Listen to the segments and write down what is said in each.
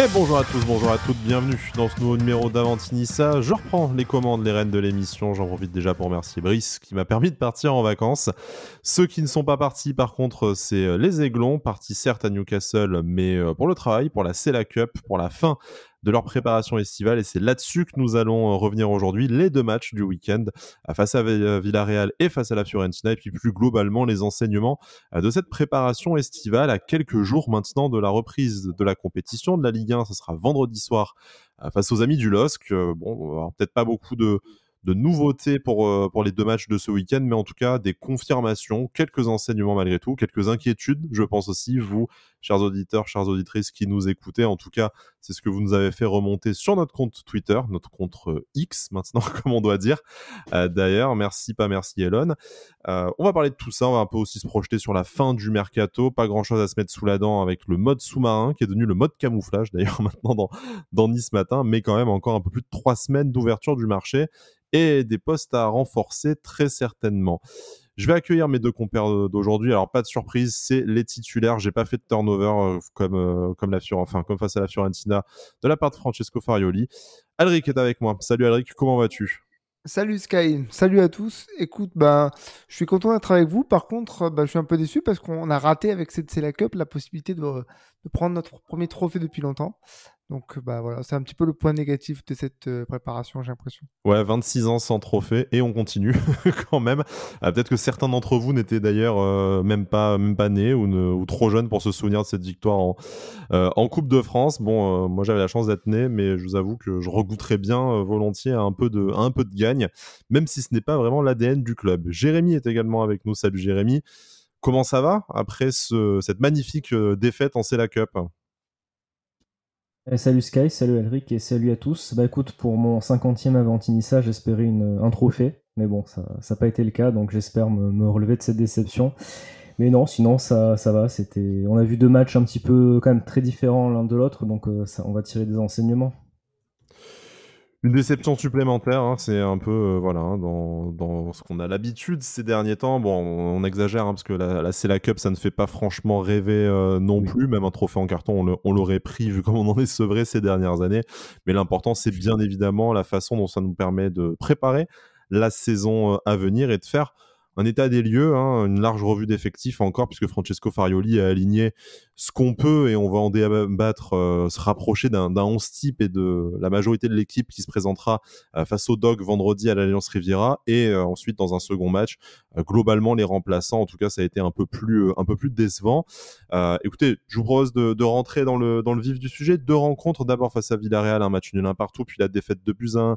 Et bonjour à tous, bonjour à toutes, bienvenue dans ce nouveau numéro d'Avantinissa. Je reprends les commandes, les rênes de l'émission. J'en profite déjà pour remercier Brice qui m'a permis de partir en vacances. Ceux qui ne sont pas partis, par contre, c'est euh, les Aiglons, partis certes à Newcastle, mais euh, pour le travail, pour la Cela Cup, pour la fin de leur préparation estivale. Et c'est là-dessus que nous allons euh, revenir aujourd'hui. Les deux matchs du week-end euh, face à euh, Villarreal et face à la Fiorentina. Et puis plus globalement, les enseignements de cette préparation estivale à quelques jours maintenant de la reprise de la compétition de la Ligue 1. Ce sera vendredi soir face aux amis du LOSC. Bon, peut-être pas beaucoup de de nouveautés pour, euh, pour les deux matchs de ce week-end, mais en tout cas des confirmations, quelques enseignements malgré tout, quelques inquiétudes, je pense aussi, vous, chers auditeurs, chères auditrices qui nous écoutez. En tout cas, c'est ce que vous nous avez fait remonter sur notre compte Twitter, notre compte euh, X maintenant, comme on doit dire. Euh, d'ailleurs, merci, pas merci Elon. on va parler de tout ça, on va un peu aussi se projeter sur la fin du mercato. Pas grand-chose à se mettre sous la dent avec le mode sous-marin, qui est devenu le mode camouflage d'ailleurs maintenant dans, dans Nice matin, mais quand même encore un peu plus de trois semaines d'ouverture du marché et des postes à renforcer très certainement. Je vais accueillir mes deux compères d'aujourd'hui. Alors pas de surprise, c'est les titulaires. J'ai pas fait de turnover euh, comme euh, comme la enfin comme face à la Fiorentina de la part de Francesco Farioli. Alric est avec moi. Salut Alric, comment vas-tu? Salut Sky, salut à tous. Écoute, ben, je suis content d'être avec vous. Par contre, ben, je suis un peu déçu parce qu'on a raté avec cette la Cup la possibilité de, de, prendre notre premier trophée depuis longtemps. Donc bah voilà, c'est un petit peu le point négatif de cette euh, préparation, j'ai l'impression. Ouais, 26 ans sans trophée et on continue quand même. Ah, peut-être que certains d'entre vous n'étaient d'ailleurs euh, même pas même nés ou, trop jeunes pour se souvenir de cette victoire en, euh, Coupe de France. Bon, moi j'avais la chance d'être né, mais je vous avoue que je regoutterais bien volontiers un peu de gagne, même si ce n'est pas vraiment l'ADN du club. Jérémy est également avec nous. Salut Jérémy. Comment ça va après ce, cette magnifique défaite en la Cup? Eh, salut Sky, salut Elric et salut à tous. Bah écoute, pour mon 50e Avantinissa, j'espérais un trophée, mais bon, ça n'a pas été le cas, donc j'espère me, relever de cette déception. Mais non, sinon ça, ça va. C'était, on a vu deux matchs un petit peu quand même très différents l'un de l'autre, donc euh, ça, on va tirer des enseignements. Une déception supplémentaire, hein, c'est un peu euh, voilà hein, dans, ce qu'on a l'habitude ces derniers temps. Bon, on, exagère hein, parce que la, la Cup, ça ne fait pas franchement rêver euh, non plus. Même un trophée en carton, on, l'aurait pris vu comme on en est sevré ces dernières années. Mais l'important, c'est bien évidemment la façon dont ça nous permet de préparer la saison euh, à venir et de faire un état des lieux, hein, une large revue d'effectifs encore, puisque Francesco Farioli a aligné ce qu'on peut et on va en débattre, euh, se rapprocher d'un 11 type et de la majorité de l'équipe qui se présentera euh, face au Dog vendredi à l'Alliance Riviera et euh, ensuite dans un second match. globalement, les remplaçants, en tout cas, ça a été un peu plus, un peu décevant. écoutez, je vous propose de, rentrer dans le, dans le vif du sujet. Deux rencontres, d'abord face à Villarreal, un match nul un partout, puis la défaite de Buzyn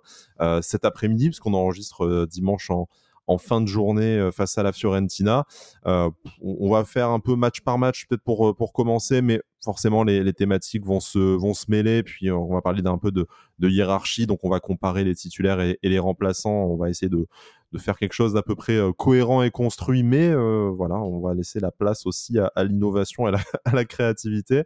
cet après-midi, puisqu'on enregistre dimanche en en fin de journée euh, face à la Fiorentina. Euh, on va faire un peu match par match peut-être pour, euh, pour commencer, mais forcément les, thématiques vont se, vont se mêler. Puis on va parler d'un peu de, hiérarchie, donc on va comparer les titulaires et, les remplaçants. On va essayer de, de faire quelque chose d'à peu près cohérent et construit, mais voilà, on va laisser la place aussi à, l'innovation et à la, créativité.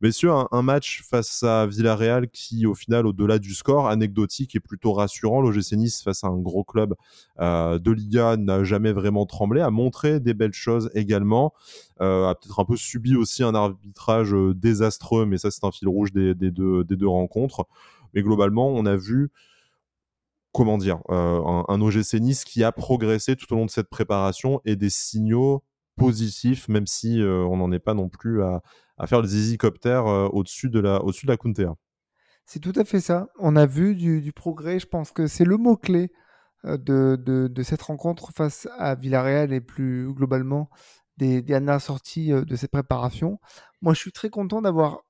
Messieurs, un, un, match face à Villarreal qui, au final, au-delà du score, anecdotique et plutôt rassurant. L'OGC Nice face à un gros club de Liga n'a jamais vraiment tremblé, a montré des belles choses également, a peut-être un peu subi aussi un arbitrage désastreux, mais ça c'est un fil rouge des deux rencontres. Mais globalement, on a vu comment dire, un, un, OGC Nice qui a progressé tout au long de cette préparation et des signaux positifs, même si on n'en est pas non plus à, à faire des hélicoptères au-dessus de la, au-dessus de la. C'est tout à fait ça. On a vu du, progrès. Je pense que c'est le mot-clé de, de, cette rencontre face à Villarreal et plus globalement des, dernières sorties de cette préparation. Moi, je suis très content d'avoir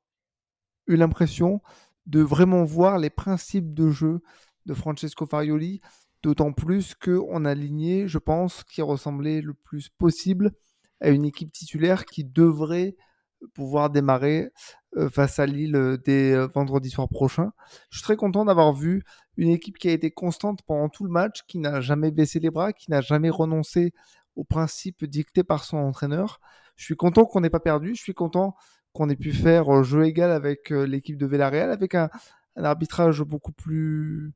eu l'impression de vraiment voir les principes de jeu de Francesco Farioli, d'autant plus qu'on a aligné, je pense, qui ressemblait le plus possible à une équipe titulaire qui devrait pouvoir démarrer euh, face à Lille euh, dès euh, vendredi soir prochain. Je suis très content d'avoir vu une équipe qui a été constante pendant tout le match, qui n'a jamais baissé les bras, qui n'a jamais renoncé aux principes dictés par son entraîneur. Je suis content qu'on n'ait pas perdu, je suis content qu'on ait pu faire jeu égal avec l'équipe de Villarreal, avec un, arbitrage beaucoup plus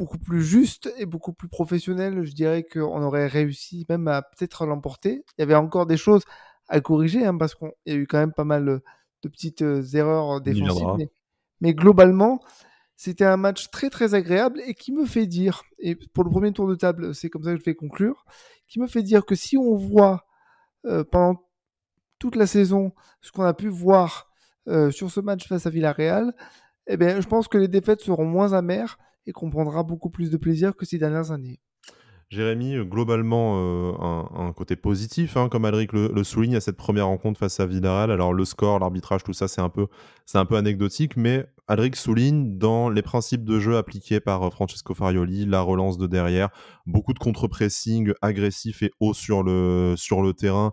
beaucoup plus juste et beaucoup plus professionnel. Je dirais qu'on aurait réussi même à peut-être l'emporter. Il y avait encore des choses à corriger, hein, parce qu'il y a eu quand même pas mal de petites erreurs défensives. mais, globalement, c'était un match très très agréable et qui me fait dire, et pour le premier tour de table, c'est comme ça que je vais conclure, qui me fait dire que si on voit euh, pendant toute la saison ce qu'on a pu voir euh, sur ce match face à Villarreal, eh bien, je pense que les défaites seront moins amères et qu'on prendra beaucoup plus de plaisir que ces dernières années. Jérémy, euh, globalement, euh, un, côté positif, hein, comme Alric le, souligne à cette première rencontre face à Villarreal. Alors, le score, l'arbitrage, tout ça, c'est un, peu, un peu anecdotique, mais Alric souligne dans les principes de jeu appliqués par euh, Francesco Farioli, la relance de derrière, beaucoup de contre-pressing agressif et haut sur le, sur le terrain,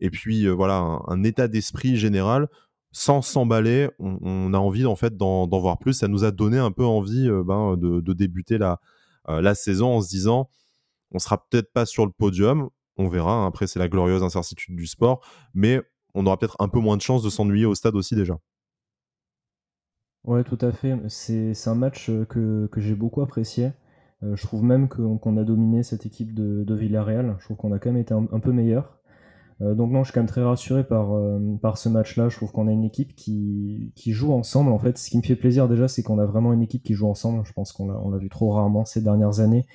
et puis voilà, un, état d'esprit général sans s'emballer, on, a envie en fait d'en voir plus. Ça nous a donné un peu envie ben, de, débuter la, la saison en se disant on sera peut-être pas sur le podium, on verra. Hein. Après, c'est la glorieuse incertitude du sport, mais on aura peut-être un peu moins de chances de s'ennuyer au stade aussi déjà. Ouais, tout à fait. C'est un match euh, que, j'ai beaucoup apprécié. Euh, je trouve même qu'on a dominé cette équipe de, Villarreal. Je trouve qu'on a quand même été un, peu meilleur. Euh, donc non, je suis quand même très rassuré par, par ce match-là. Je trouve qu'on a une équipe qui, qui, joue ensemble. En fait, ce qui me fait plaisir déjà, c'est qu'on a vraiment une équipe qui joue ensemble. Je pense qu'on l'a vu trop rarement ces dernières années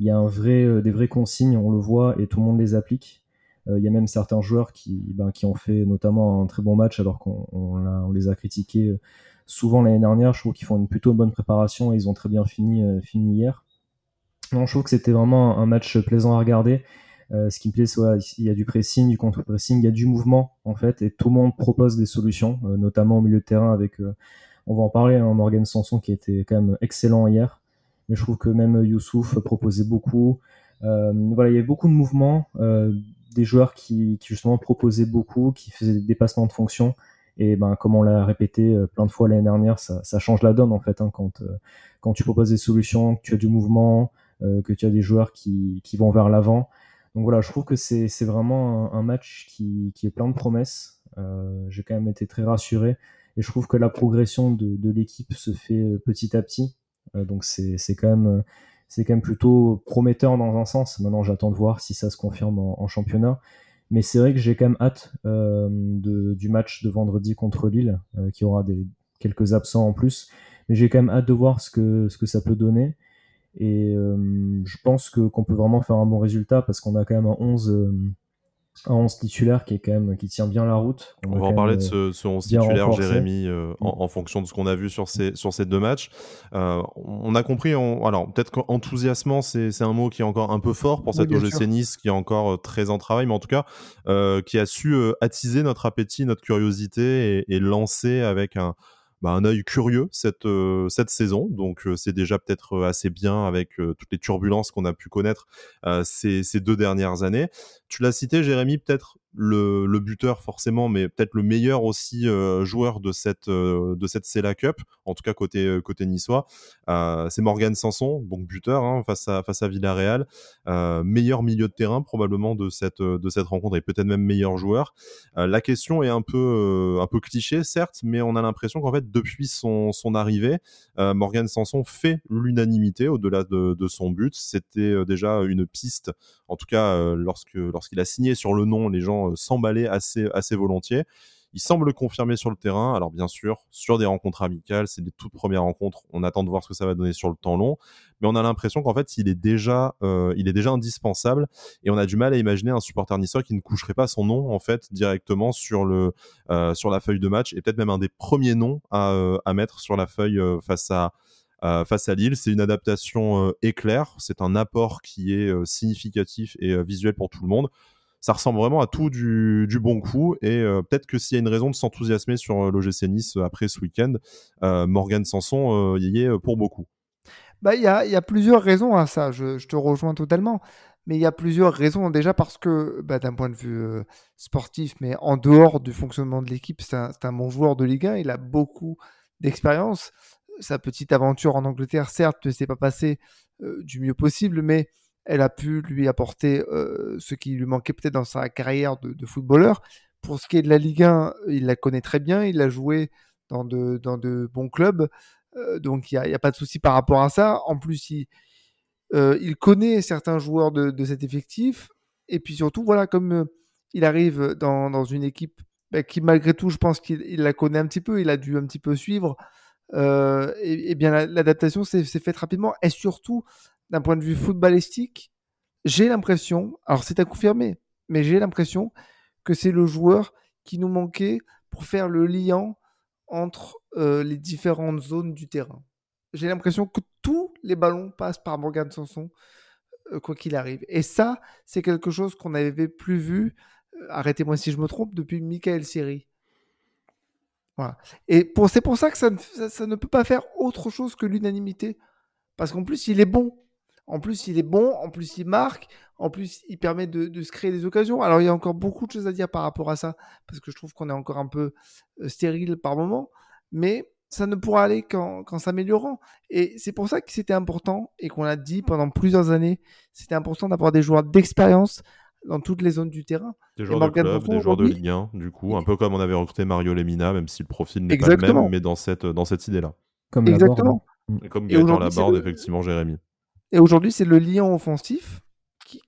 il y a un vrai, euh, des vraies consignes, on le voit, et tout le monde les applique. Euh, il y a même certains joueurs qui, ben, qui ont fait notamment un très bon match alors qu'on on, les a critiqués euh, souvent l'année dernière. Je trouve qu'ils font une plutôt bonne préparation et ils ont très bien fini, fini hier. Non, je trouve que c'était vraiment un match plaisant à regarder. Ce qui me plaît, c'est qu'il y a du pressing, du contre-pressing, il y a du mouvement en fait, et tout le monde propose des solutions, notamment au milieu de terrain avec, on va en parler, hein, Morgan Sanson qui était quand même excellent hier mais je trouve que même Youssouf proposait beaucoup. Euh, voilà, il y avait beaucoup de mouvements, euh, des joueurs qui, justement proposaient beaucoup, qui faisaient des dépassements de fonction. Et ben, comme on l'a répété euh, plein de fois l'année dernière, ça, change la donne en fait hein, quand, quand tu proposes des solutions, que tu as du mouvement, que tu as des joueurs qui, qui vont vers l'avant. Donc voilà, je trouve que c'est vraiment un, match qui, est plein de promesses. J'ai quand même été très rassuré et je trouve que la progression de, l'équipe se fait petit à petit. Euh, donc c'est quand même euh, c'est quand même plutôt prometteur dans un sens. Maintenant, j'attends de voir si ça se confirme en, championnat. Mais c'est vrai que j'ai quand même hâte euh, du match de vendredi contre Lille, qui aura des, quelques absents en plus. Mais j'ai quand même hâte de voir ce que, ce que ça peut donner. Et je pense que qu'on peut vraiment faire un bon résultat parce qu'on a quand même un 11 un 11 titulaire qui est quand même qui tient bien la route. On, va en parler de ce, ce 11 titulaire, Jérémy, euh, en, fonction de ce qu'on a vu sur ces, sur ces deux matchs. Euh, on a compris, alors peut-être qu'enthousiasmant, c'est un mot qui est encore un peu fort pour cette OGC Nice qui est encore euh, très en travail, mais en tout cas, qui a su attiser notre appétit, notre curiosité et, et lancer avec un, bah, un œil curieux cette, euh, cette saison. Donc euh, c'est déjà peut-être euh, assez bien avec toutes les turbulences qu'on a pu connaître ces, ces, deux dernières années. Tu l'as cité, Jérémy, peut-être le, buteur forcément, mais peut-être le meilleur aussi joueur de cette, de cette Cela Cup, en tout cas côté, côté niçois. c'est Morgan Sanson, donc buteur hein, face, à, face à Villarreal. meilleur milieu de terrain probablement de cette, de cette rencontre et peut-être même meilleur joueur. la question est un peu, un peu cliché, certes, mais on a l'impression qu'en fait, depuis son, son arrivée, euh, Morgan Sanson fait l'unanimité au-delà de, son but. C'était euh, déjà une piste, en tout cas euh, lorsque lorsqu'il a signé sur le nom, les gens s'emballaient assez assez volontiers. Il semble le confirmer sur le terrain. Alors bien sûr, sur des rencontres amicales, c'est des toutes premières rencontres. On attend de voir ce que ça va donner sur le temps long, mais on a l'impression qu'en fait, il est déjà, euh, il est déjà indispensable. Et on a du mal à imaginer un supporter niçois qui ne coucherait pas son nom en fait directement sur le euh, sur la feuille de match et peut-être même un des premiers noms à, euh, à mettre sur la feuille face à face à Lille. C'est une adaptation éclair, c'est un apport qui est significatif et visuel pour tout le monde ça ressemble vraiment à tout du, bon coup. Et euh, peut-être que s'il y a une raison de s'enthousiasmer sur euh, l'OGC Nice euh, après ce week-end, Morgan Sanson y est pour beaucoup. Bah, il y, a, plusieurs raisons à ça, je, te rejoins totalement. Mais il y a plusieurs raisons. Déjà parce que, bah, d'un point de vue sportif, mais en dehors du fonctionnement de l'équipe, c'est un, un, bon joueur de Ligue 1. Il a beaucoup d'expérience. Sa petite aventure en Angleterre, certes, ne s'est pas passée du mieux possible, mais elle a pu lui apporter euh, ce qui lui manquait peut-être dans sa carrière de, footballeur. Pour ce qui est de la Ligue 1, il la connaît très bien, il a joué dans de, bons clubs, euh, donc il n'y a, pas de souci par rapport à ça. En plus, il, euh, connaît certains joueurs de, cet effectif, et puis surtout, voilà, comme il arrive dans, une équipe bah, qui malgré tout, je pense qu'il la connaît un petit peu, il a dû un petit peu suivre. Et, bien l'adaptation s'est faite rapidement. Et surtout, d'un point de vue footballistique, j'ai l'impression, alors c'est à confirmer, mais j'ai l'impression que c'est le joueur qui nous manquait pour faire le lien entre euh, les différentes zones du terrain. J'ai l'impression que tous les ballons passent par Morgan Sanson, euh, quoi qu'il arrive. Et ça, c'est quelque chose qu'on n'avait plus vu, euh, arrêtez-moi si je me trompe, depuis Michael Siri. Voilà. Et c'est pour ça que ça ne, peut pas faire autre chose que l'unanimité. Parce qu'en plus, il est bon. En plus, il est bon, en plus, il marque, en plus, il permet de, se créer des occasions. Alors, il y a encore beaucoup de choses à dire par rapport à ça, parce que je trouve qu'on est encore un peu stérile par moment. Mais ça ne pourra aller qu'en s'améliorant. Et c'est pour ça que c'était important et qu'on l'a dit pendant plusieurs années, c'était important d'avoir des joueurs d'expérience dans toutes les zones du terrain. Des joueurs de club, des joueurs de Ligue 1, du coup, un peu comme on avait recruté Mario Lemina, même si le profil n'est pas le même, mais dans cette, dans cette idée-là. Comme Exactement. Et comme Gaëtan Laborde, effectivement, Jérémy. Et aujourd'hui, c'est le lien offensif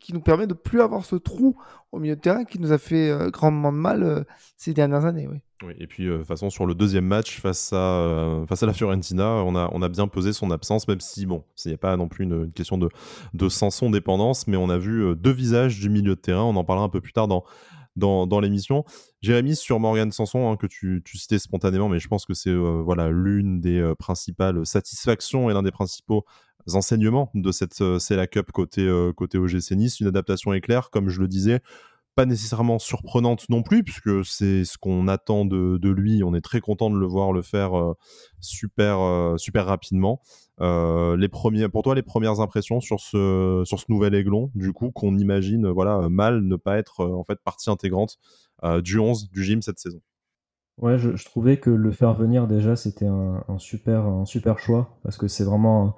qui, nous permet de plus avoir ce trou au milieu de terrain qui nous a fait euh, grandement de mal euh, ces dernières années. Oui. Et puis, euh, de toute façon, sur le deuxième match face à, face à la Fiorentina, on a, on a bien pesé son absence, même si, bon, il n'y a pas non plus une, question de, de Sanson dépendance, mais on a vu deux visages du milieu de terrain. On en parlera un peu plus tard dans, dans, dans l'émission. Jérémy, sur Morgan Sanson, hein, que tu, tu, citais spontanément, mais je pense que c'est voilà l'une des principales satisfactions et l'un des principaux enseignements de cette euh, c'est la Cup côté, euh, côté OGC Nice. Une adaptation éclair, comme je le disais, pas nécessairement surprenante non plus, puisque c'est ce qu'on attend de, de, lui. On est très content de le voir le faire euh, super, super rapidement. les premiers, pour toi, les premières impressions sur ce, sur ce nouvel aiglon, du coup, qu'on imagine voilà, mal ne pas être en fait partie intégrante du 11 du gym cette saison? Ouais, je, trouvais que le faire venir déjà, c'était un, super, un super choix, parce que c'est vraiment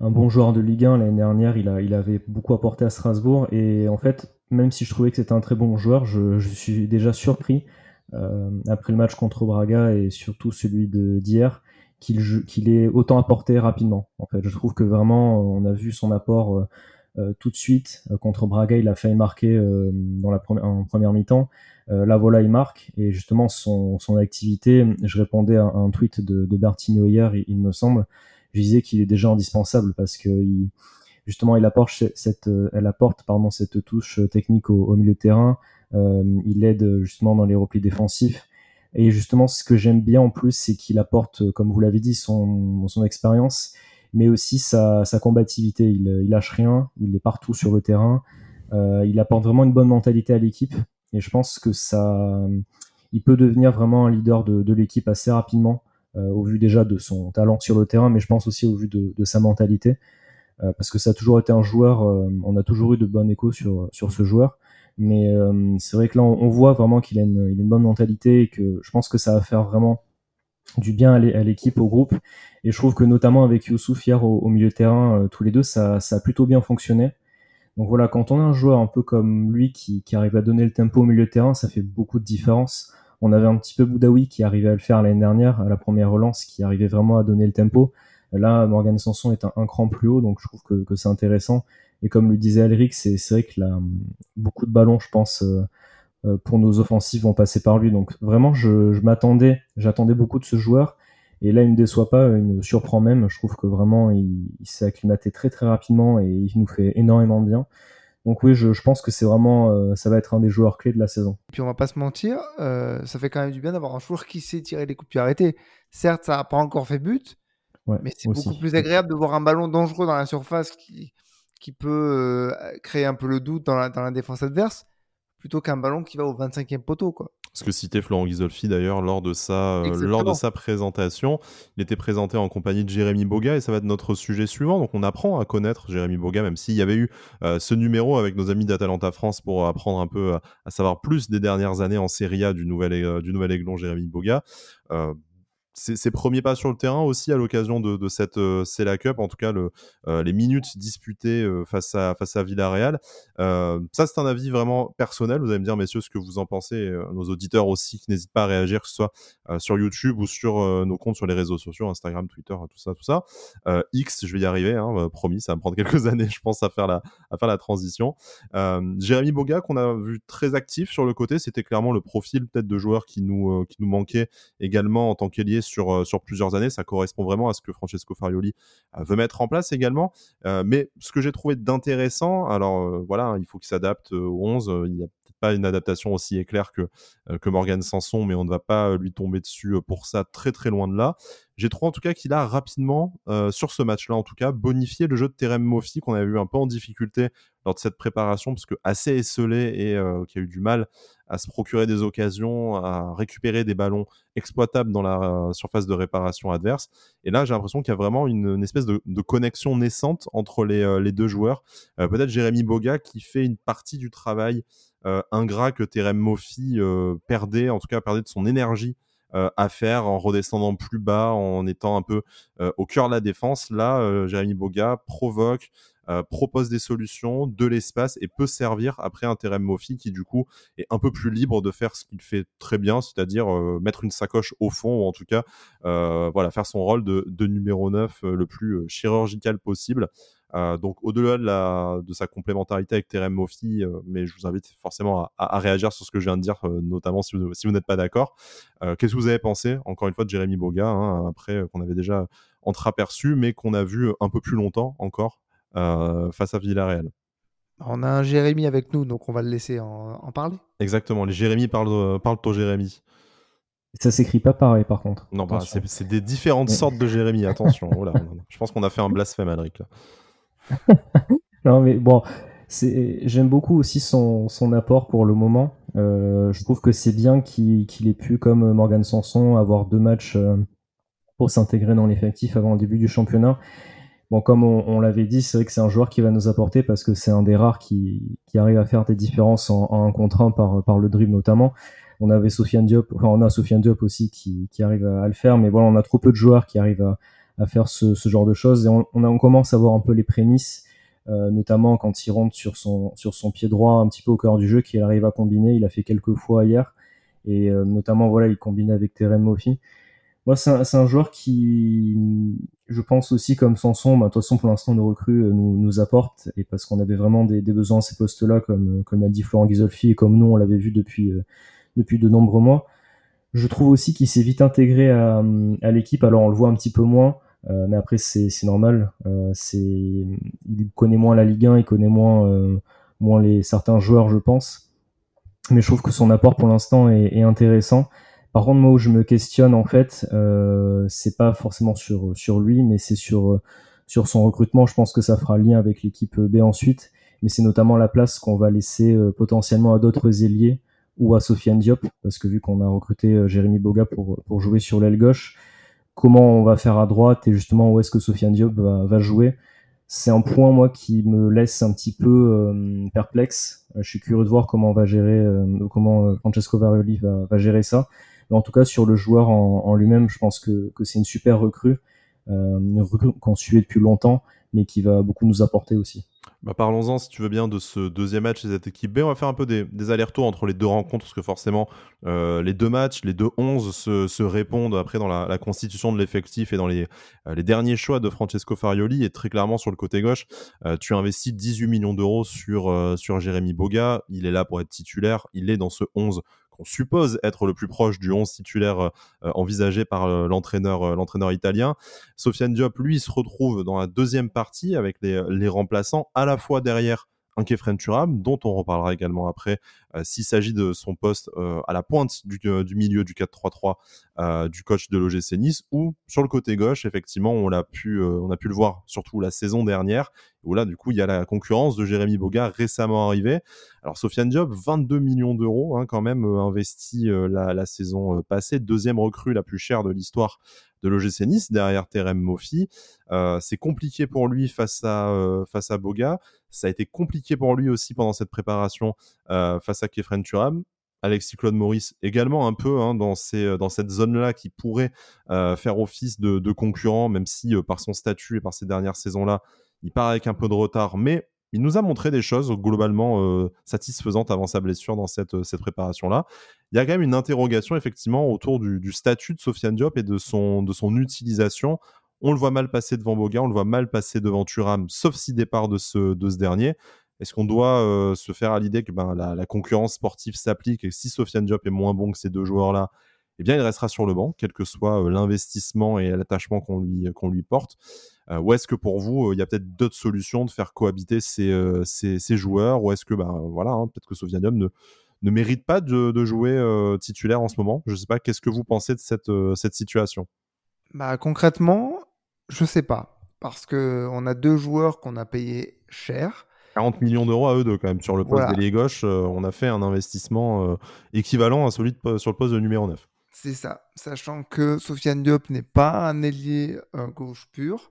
bon joueur de Ligue 1 l'année dernière. Il, a, il avait beaucoup apporté à Strasbourg. Et en fait, même si je trouvais que c'était un très bon joueur, je, suis déjà surpris euh, après le match contre Braga et surtout celui d'hier qu'il qu'il ait autant apporté rapidement. En fait, je trouve que vraiment on a vu son apport euh, euh, tout de suite contre Braga. Il a failli marquer dans la première, en première mi-temps. là voilà, il marque et justement son, son activité. Je répondais à un tweet de, de Bertigno hier, il me semble je disais qu'il est déjà indispensable parce que il, justement il apporte cette, euh, elle apporte pardon cette touche technique au, milieu de terrain. Euh, il aide justement dans les replis défensifs. Et justement, ce que j'aime bien en plus, c'est qu'il apporte, comme vous l'avez dit, son, son expérience, mais aussi sa, sa combativité. Il, il, lâche rien, il est partout sur le terrain. Euh, il apporte vraiment une bonne mentalité à l'équipe. Et je pense que ça, il peut devenir vraiment un leader de, de l'équipe assez rapidement. Euh, au vu déjà de son talent sur le terrain, mais je pense aussi au vu de, sa mentalité, euh, parce que ça a toujours été un joueur, euh, on a toujours eu de bons échos sur, sur ce joueur, mais c'est vrai que là on, voit vraiment qu'il a, une, une bonne mentalité et que je pense que ça va faire vraiment du bien à l'équipe, au groupe. Et je trouve que notamment avec Youssouf hier au, milieu de terrain, tous les deux, ça, ça, a plutôt bien fonctionné. Donc voilà, quand on a un joueur un peu comme lui qui, qui, arrive à donner le tempo au milieu de terrain, ça fait beaucoup de différence. On avait un petit peu Boudaoui qui arrivait à le faire l'année dernière, à la première relance, qui arrivait vraiment à donner le tempo. Là, Morgan Sanson est un, cran plus haut, donc je trouve que, c'est intéressant. Et comme le disait Alric, c'est vrai que beaucoup de ballons, je pense, euh, euh, pour nos offensives vont passer par lui. Donc vraiment, je, m'attendais, j'attendais beaucoup de ce joueur. Et là, il ne déçoit pas, il me surprend même. Je trouve que vraiment, il, il s'est acclimaté très très rapidement et il nous fait énormément bien. Donc oui, je, pense que c'est vraiment, euh, ça va être un des joueurs clés de la saison. Et puis on va pas se mentir, euh, ça fait quand même du bien d'avoir un joueur qui sait tirer des coups de pied arrêtés. Certes, ça n'a pas encore fait but, mais c'est beaucoup plus agréable de voir un ballon dangereux dans la surface qui, qui peut euh, créer un peu le doute dans la, dans la défense adverse, plutôt qu'un ballon qui va au 25e poteau. Quoi. Ce que citait Florent Ghisolfi d'ailleurs lors, de sa, euh, lors de sa présentation. Il était présenté en compagnie de Jérémy Boga et ça va être notre sujet suivant. Donc on apprend à connaître Jérémy Boga, même s'il y avait eu euh, ce numéro avec nos amis d'Atalanta France pour apprendre un peu à, savoir plus des dernières années en Serie A du nouvel, euh, du nouvel aiglon Jérémy Boga. Ses, premiers pas sur le terrain aussi à l'occasion de, cette euh, Cup, en tout cas euh, les minutes disputées euh, face, à, face à Villarreal. ça, c'est un avis vraiment personnel. Vous allez me dire, messieurs, ce que vous en pensez. nos auditeurs aussi, qui n'hésitent pas à réagir, que ce soit sur YouTube ou sur nos comptes sur les réseaux sociaux, Instagram, Twitter, tout ça, tout ça. X, je vais y arriver, hein, promis, ça va me prendre quelques années, je pense, à faire la, à faire la transition. Jérémy Boga, qu'on a vu très actif sur le côté, c'était clairement le profil peut-être de joueur qui nous, qui nous manquait également en tant qu'ailier sur, euh, sur plusieurs années. Ça correspond vraiment à ce que Francesco Farioli euh, veut mettre en place également. Euh, mais ce que j'ai trouvé d'intéressant, alors voilà, hein, il faut qu'il s'adapte aux 11. Il n'y a une adaptation aussi éclair que, que Morgan Sanson, mais on ne va pas lui tomber dessus pour ça très très loin de là. J'ai trouvé en tout cas qu'il a rapidement, sur ce match-là en tout cas, bonifié le jeu de Terem Moffi qu'on avait vu un peu en difficulté lors de cette préparation, parce que assez esselé et qui a eu du mal à se procurer des occasions, à récupérer des ballons exploitables dans la euh, surface de réparation adverse. Et là, j'ai l'impression qu'il y a vraiment une, espèce de, connexion naissante entre les, euh, deux joueurs. Euh, peut-être Jérémy Boga qui fait une partie du travail ingrat que Terem Moffi perdait, en tout cas perdait de son énergie à faire en redescendant plus bas, en étant un peu au cœur de la défense. Là, Jérémy Boga provoque, euh, propose des solutions, de l'espace et peut servir après un Terem Mofi qui du coup est un peu plus libre de faire ce qu'il fait très bien, c'est-à-dire euh, mettre une sacoche au fond ou en tout cas euh, voilà, faire son rôle de, numéro 9 le plus chirurgical possible. Donc au-delà de, sa complémentarité avec Terem Mofi, mais je vous invite forcément à, réagir sur ce que je viens de dire, notamment si vous, n'êtes pas d'accord. Qu'est-ce que vous avez pensé, encore une fois, de Jérémy Boga, hein, après qu'on avait déjà entreaperçu, mais qu'on a vu un peu plus longtemps encore euh, face à Villarreal? On a un Jérémy avec nous, donc on va le laisser en, parler. Exactement, les Jérémy parlent, parlent au Jérémy. Ça s'écrit pas pareil par contre. Non, bah, c'est des différentes sortes de Jérémy, attention. Oh je pense qu'on a fait un blasphème, Alric. Non, mais bon, j'aime beaucoup aussi son, son, apport pour le moment. Euh, je trouve que c'est bien qu'il ait pu, comme Morgan Sanson, avoir deux matchs euh, pour s'intégrer dans l'effectif avant le début du championnat. Bon, comme on, l'avait dit, c'est vrai que c'est un joueur qui va nous apporter parce que c'est un des rares qui, qui, arrive à faire des différences en, en un contre un par, par le dribble notamment. On avait Sofiane Diop, enfin on a Sofiane Diop aussi qui, qui arrive à, le faire, mais voilà, on a trop peu de joueurs qui arrivent à, à faire ce, genre de choses et on, commence à voir un peu les prémices, euh, notamment quand il rentre sur son, pied droit un petit peu au cœur du jeu, qu'il arrive à combiner. Il a fait quelques fois hier et euh, notamment voilà, il combine avec Terem Mofi. Moi, c'est un, un, joueur qui, je pense aussi, comme Sanson, bah, de toute façon, pour l'instant, nos recrues euh, nous, apportent, et parce qu'on avait vraiment des, besoins à ces postes-là, comme, comme a dit Florent Ghisolfi, et comme nous, on l'avait vu depuis, depuis de nombreux mois. Je trouve aussi qu'il s'est vite intégré à l'équipe, alors on le voit un petit peu moins, euh, mais après, c'est normal. Euh, il connaît moins la Ligue 1, il connaît moins, euh, moins les, certains joueurs, je pense. Mais je trouve que son apport pour l'instant est, est intéressant. Par contre, moi où je me questionne en fait, euh, c'est pas forcément sur sur lui, mais c'est sur sur son recrutement. Je pense que ça fera lien avec l'équipe B ensuite, mais c'est notamment la place qu'on va laisser euh, potentiellement à d'autres ailiers ou à Sofiane Diop, parce que vu qu'on a recruté Jérémy Boga pour pour jouer sur l'aile gauche, comment on va faire à droite et justement où est-ce que Sofiane Diop va, jouer c'est un point moi qui me laisse un petit peu euh, perplexe. je suis curieux de voir comment on va gérer, comment Francesco Varioli va, gérer ça. Mais en tout cas, sur le joueur en, lui-même, je pense que, c'est une super recrue, euh, une recrue qu'on suivait depuis longtemps, mais qui va beaucoup nous apporter aussi. Bah Parlons-en, si tu veux bien, de ce deuxième match de cette équipe B. On va faire un peu des, allers-retours entre les deux rencontres, parce que forcément, euh, les deux matchs, les deux 11 se, répondent après dans la, constitution de l'effectif et dans les, euh, les derniers choix de Francesco Farioli. Et très clairement, sur le côté gauche, euh, tu investis 18 millions d'euros sur, sur Jérémy Boga. Il est là pour être titulaire. Il est dans ce 11 qu'on suppose être le plus proche du 11 titulaire euh, envisagé par euh, l'entraîneur euh, l'entraîneur italien. Sofiane Diop, lui, se retrouve dans la deuxième partie avec les, les remplaçants à la fois derrière un Kefren Turam, dont on reparlera également après, s'il s'agit de son poste à la pointe du, du milieu du 4-3-3 du coach de l'OGC Nice, ou sur le côté gauche, effectivement, on, l'a pu, on a pu le voir surtout la saison dernière, où là, du coup, il y a la concurrence de Jérémy Boga récemment arrivé. Alors, Sofiane Diop, 22 millions d'euros, hein, quand même, euh, investi euh, la, saison euh, passée, deuxième recrue la plus chère de l'histoire de l'OGC Nice, derrière Terem Mofi. Euh, c'est compliqué pour lui face à, euh, face à Boga. Ça a été compliqué pour lui aussi pendant cette préparation euh, face à Kefren Turam Alexis Claude Maurice également un peu hein, dans, ces, dans cette zone-là qui pourrait faire office de, concurrent, même si par son statut et par ces dernières saisons-là, il part avec un peu de retard, mais il nous a montré des choses globalement euh, satisfaisantes avant sa blessure dans cette, cette préparation-là. Il y a quand même une interrogation effectivement autour du, statut de Sofiane Diop et de son, utilisation. On le voit mal passer devant Boga, on le voit mal passer devant Turam, sauf si départ de ce dernier. Est-ce qu'on doit euh, se faire à l'idée que ben, la, concurrence sportive s'applique et si Sofiane Diop est moins bon que ces deux joueurs-là, eh bien, il restera sur le banc, quel que soit euh, l'investissement et l'attachement qu'on lui, lui porte euh, Ou est-ce que pour vous, il y a peut-être d'autres solutions de faire cohabiter ces, ces, joueurs Ou est-ce que, ben, voilà, hein, peut-être que Sofianium ne, ne mérite pas de, jouer titulaire en ce moment? Je ne sais pas, qu'est-ce que vous pensez de cette, cette situation? Bah, Concrètement, je ne sais pas. Parce qu'on a deux joueurs qu'on a payés cher. 40 millions d'euros à eux deux quand même. Sur le poste d'ailier gauche, on a fait un investissement équivalent à celui de, sur le poste de numéro 9. C'est ça, sachant que Sofiane Diop n'est pas un ailier gauche pur.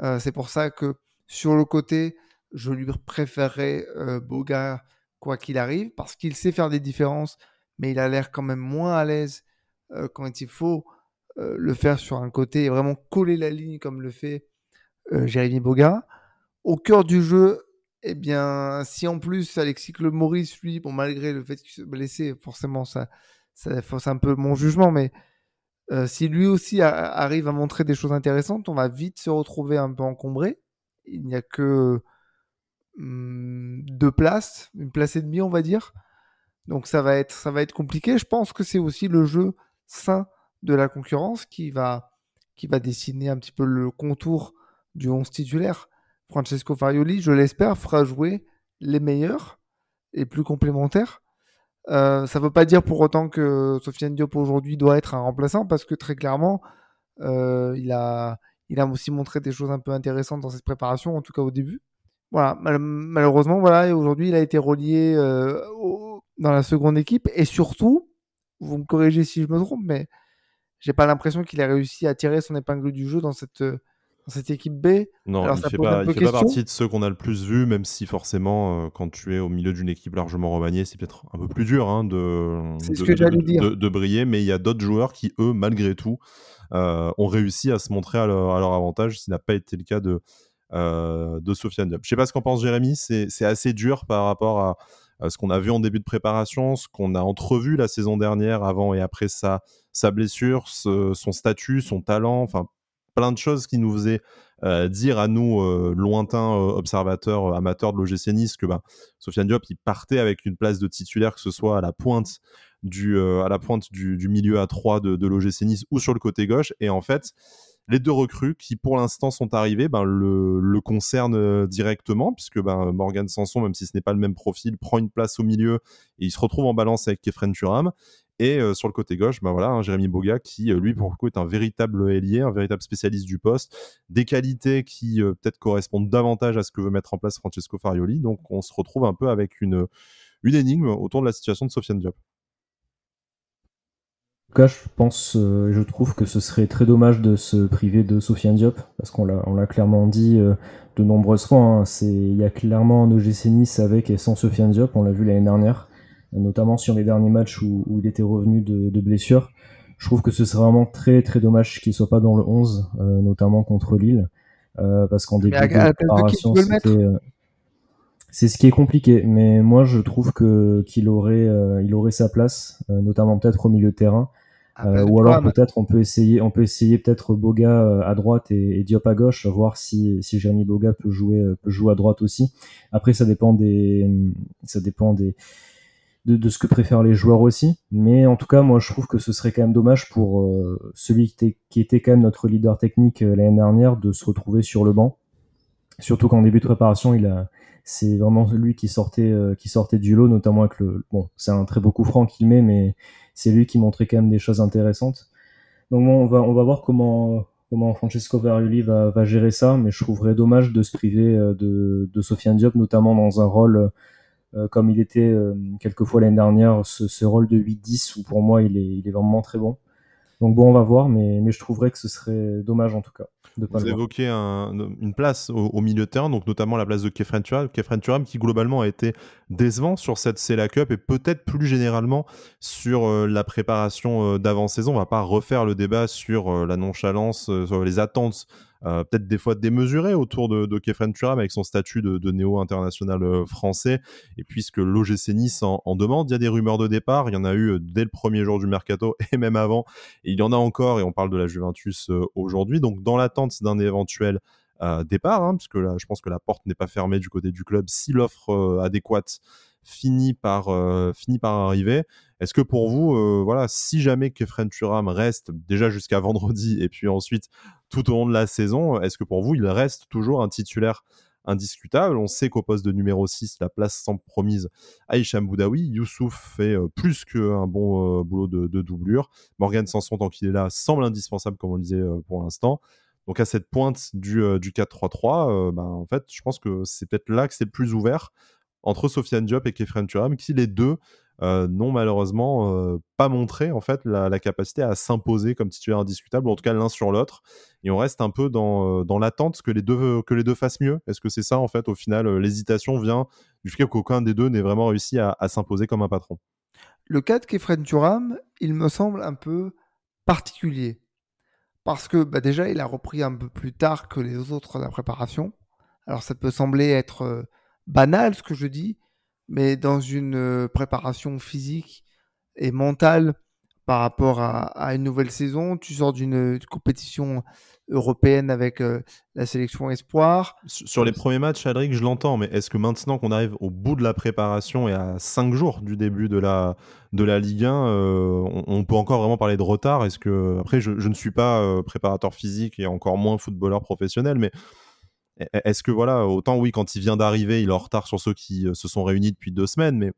Euh, c'est pour ça que sur le côté, je lui préférerais euh, Boga quoi qu'il arrive, parce qu'il sait faire des différences, mais il a l'air quand même moins à l'aise euh, quand il faut le faire sur un côté et vraiment coller la ligne comme le fait Jérémy Boga. Au cœur du jeu, eh bien, si en plus Alexis Le Maurice, lui, bon, malgré le fait qu'il se blessé, forcément, ça, ça force un peu mon jugement, mais euh, si lui aussi arrive à montrer des choses intéressantes, on va vite se retrouver un peu encombré. Il n'y a que hmm, deux places, une place et demie, on va dire. Donc ça va être, ça va être compliqué. Je pense que c'est aussi le jeu sain de la concurrence qui va, qui va dessiner un petit peu le contour du 11 titulaire. Francesco Farioli, je l'espère, fera jouer les meilleurs et plus complémentaires. Euh, ça ne veut pas dire pour autant que Sofiane Diop aujourd'hui doit être un remplaçant parce que très clairement, euh, il, a, il a aussi montré des choses un peu intéressantes dans cette préparation, en tout cas au début. Voilà, malheureusement, voilà, aujourd'hui il a été relié euh, dans la seconde équipe et surtout, vous me corrigez si je me trompe, mais j'ai pas l'impression qu'il a réussi à tirer son épingle du jeu dans cette cette équipe B. Non, il ne fait, pas, fait pas, partie de ceux qu'on a le plus vus, même si forcément, euh, quand tu es au milieu d'une équipe largement remaniée, c'est peut-être un peu plus dur hein, de, de, de, briller. Mais il y a d'autres joueurs qui, eux, malgré tout, euh, ont réussi à se montrer à leur, avantage, ce qui n'a pas été le cas de, euh, de Sofiane Diop. Je ne sais pas ce qu'en pense Jérémy, c'est assez dur par rapport à, à ce qu'on a vu en début de préparation, ce qu'on a entrevu la saison dernière, avant et après sa, sa blessure, son statut, son talent, enfin plein de choses qui nous faisaient euh, dire à nous, euh, lointains euh, observateurs amateurs de l'OGC Nice, que bah, Sofiane Diop, il partait avec une place de titulaire, que ce soit à la pointe du, à la pointe du, milieu à 3 de, de l'OGC Nice ou sur le côté gauche. Et en fait, les deux recrues qui pour l'instant sont arrivées ben, le, le concernent directement puisque ben, Morgan Sanson, même si ce n'est pas le même profil, prend une place au milieu et il se retrouve en balance avec Kefren Turam. Et euh, sur le côté gauche, ben voilà, hein, Jérémy Boga qui, euh, lui, pour le coup, est un véritable ailier, un véritable spécialiste du poste, des qualités qui euh, peut-être correspondent davantage à ce que veut mettre en place Francesco Farioli. Donc on se retrouve un peu avec une, une énigme autour de la situation de Sofiane Diop. En tout cas, je pense, je trouve que ce serait très dommage de se priver de Sofiane Diop, parce qu'on l'a clairement dit de nombreuses fois. Hein, il y a clairement un OGC Nice avec et sans Sofiane Diop, on l'a vu l'année dernière notamment sur les derniers matchs où, il était revenu de, de, blessure. Je trouve que ce serait vraiment très très dommage qu'il soit pas dans le 11, euh, notamment contre Lille, euh, parce qu'en début de préparation, c'était euh, c'est ce qui est compliqué, mais moi je trouve que qu'il aurait il aurait sa place, notamment peut-être au milieu de terrain. ou alors peut-être on peut essayer, on peut essayer peut-être Boga à droite et, Diop à gauche, voir si si Jérémy Boga peut jouer peut jouer à droite aussi. Après ça dépend des ça dépend des de, ce que préfèrent les joueurs aussi. Mais en tout cas, moi, je trouve que ce serait quand même dommage pour euh, celui qui était, quand même notre leader technique euh, l'année dernière de se retrouver sur le banc. Surtout qu'en début de préparation, il a, c'est vraiment lui qui sortait, euh, qui sortait du lot, notamment avec le, bon, c'est un très beau coup franc qu'il met, mais c'est lui qui montrait quand même des choses intéressantes. Donc bon, on va, on va voir comment, comment Francesco Varioli va, va gérer ça, mais je trouverais dommage de se priver de, de Sofiane Diop, notamment dans un rôle comme il était euh, quelquefois l'année dernière, ce, rôle de 8-10 où pour moi il est, il est vraiment très bon. Donc bon, on va voir, mais, mais je trouverais que ce serait dommage en tout cas. De Vous évoquez une place au, milieu de terrain, donc notamment la place de Kefren Turam, Kefren Turam qui globalement a été décevant sur cette CELA Cup et peut-être plus généralement sur euh, la préparation euh, d'avant-saison. On va pas refaire le débat sur euh, la nonchalance, sur les attentes euh, peut-être des fois démesuré autour de, de Kefren Turam avec son statut de, néo-international euh, français. Et puisque l'OGC Nice en, demande, il y a des rumeurs de départ. Il y en a eu euh, dès le premier jour du mercato et même avant. Et il y en a encore, et on parle de la Juventus aujourd'hui. Donc, dans l'attente d'un éventuel départ, hein, puisque là, je pense que la porte n'est pas fermée du côté du club si l'offre adéquate finit par, finit par arriver. Est-ce que pour vous, voilà, si jamais Kefren Turam reste déjà jusqu'à vendredi et puis ensuite tout au long de la saison, est-ce que pour vous, il reste toujours un titulaire indiscutable? On sait qu'au poste de numéro 6, la place semble promise à Hicham Boudaoui. Youssouf fait plus qu'un bon boulot de, doublure. Morgan Sanson, tant qu'il est là, semble indispensable, comme on le disait pour l'instant. Donc à cette pointe du, du 4-3-3, ben, en fait, je pense que c'est peut-être là que c'est le plus ouvert entre Sofiane Diop et Kefren Turam, qui les deux euh, n'ont malheureusement euh, pas montré en fait la, capacité à s'imposer comme titulaire indiscutable, en tout cas l'un sur l'autre. Et on reste un peu dans, euh, dans l'attente que les deux que les deux fassent mieux. Est-ce que c'est ça en fait au final l'hésitation vient du fait qu'aucun des deux n'ait vraiment réussi à, s'imposer comme un patron? Le cas de Kefren Turam, il me semble un peu particulier parce que bah, déjà il a repris un peu plus tard que les autres la préparation. Alors ça peut sembler être banal ce que je dis, mais dans une euh, préparation physique et mentale par rapport à, une nouvelle saison, tu sors d'une compétition européenne avec euh, la sélection espoir. Sur les premiers matchs, Adric, je l'entends, mais est-ce que maintenant qu'on arrive au bout de la préparation et à 5 jours du début de la, de la Ligue 1, euh, on, peut encore vraiment parler de retard? Est-ce que après, je, ne suis pas préparateur physique et encore moins footballeur professionnel, mais est-ce que voilà, autant oui, quand il vient d'arriver, il est en retard sur ceux qui euh, se sont réunis depuis deux semaines, mais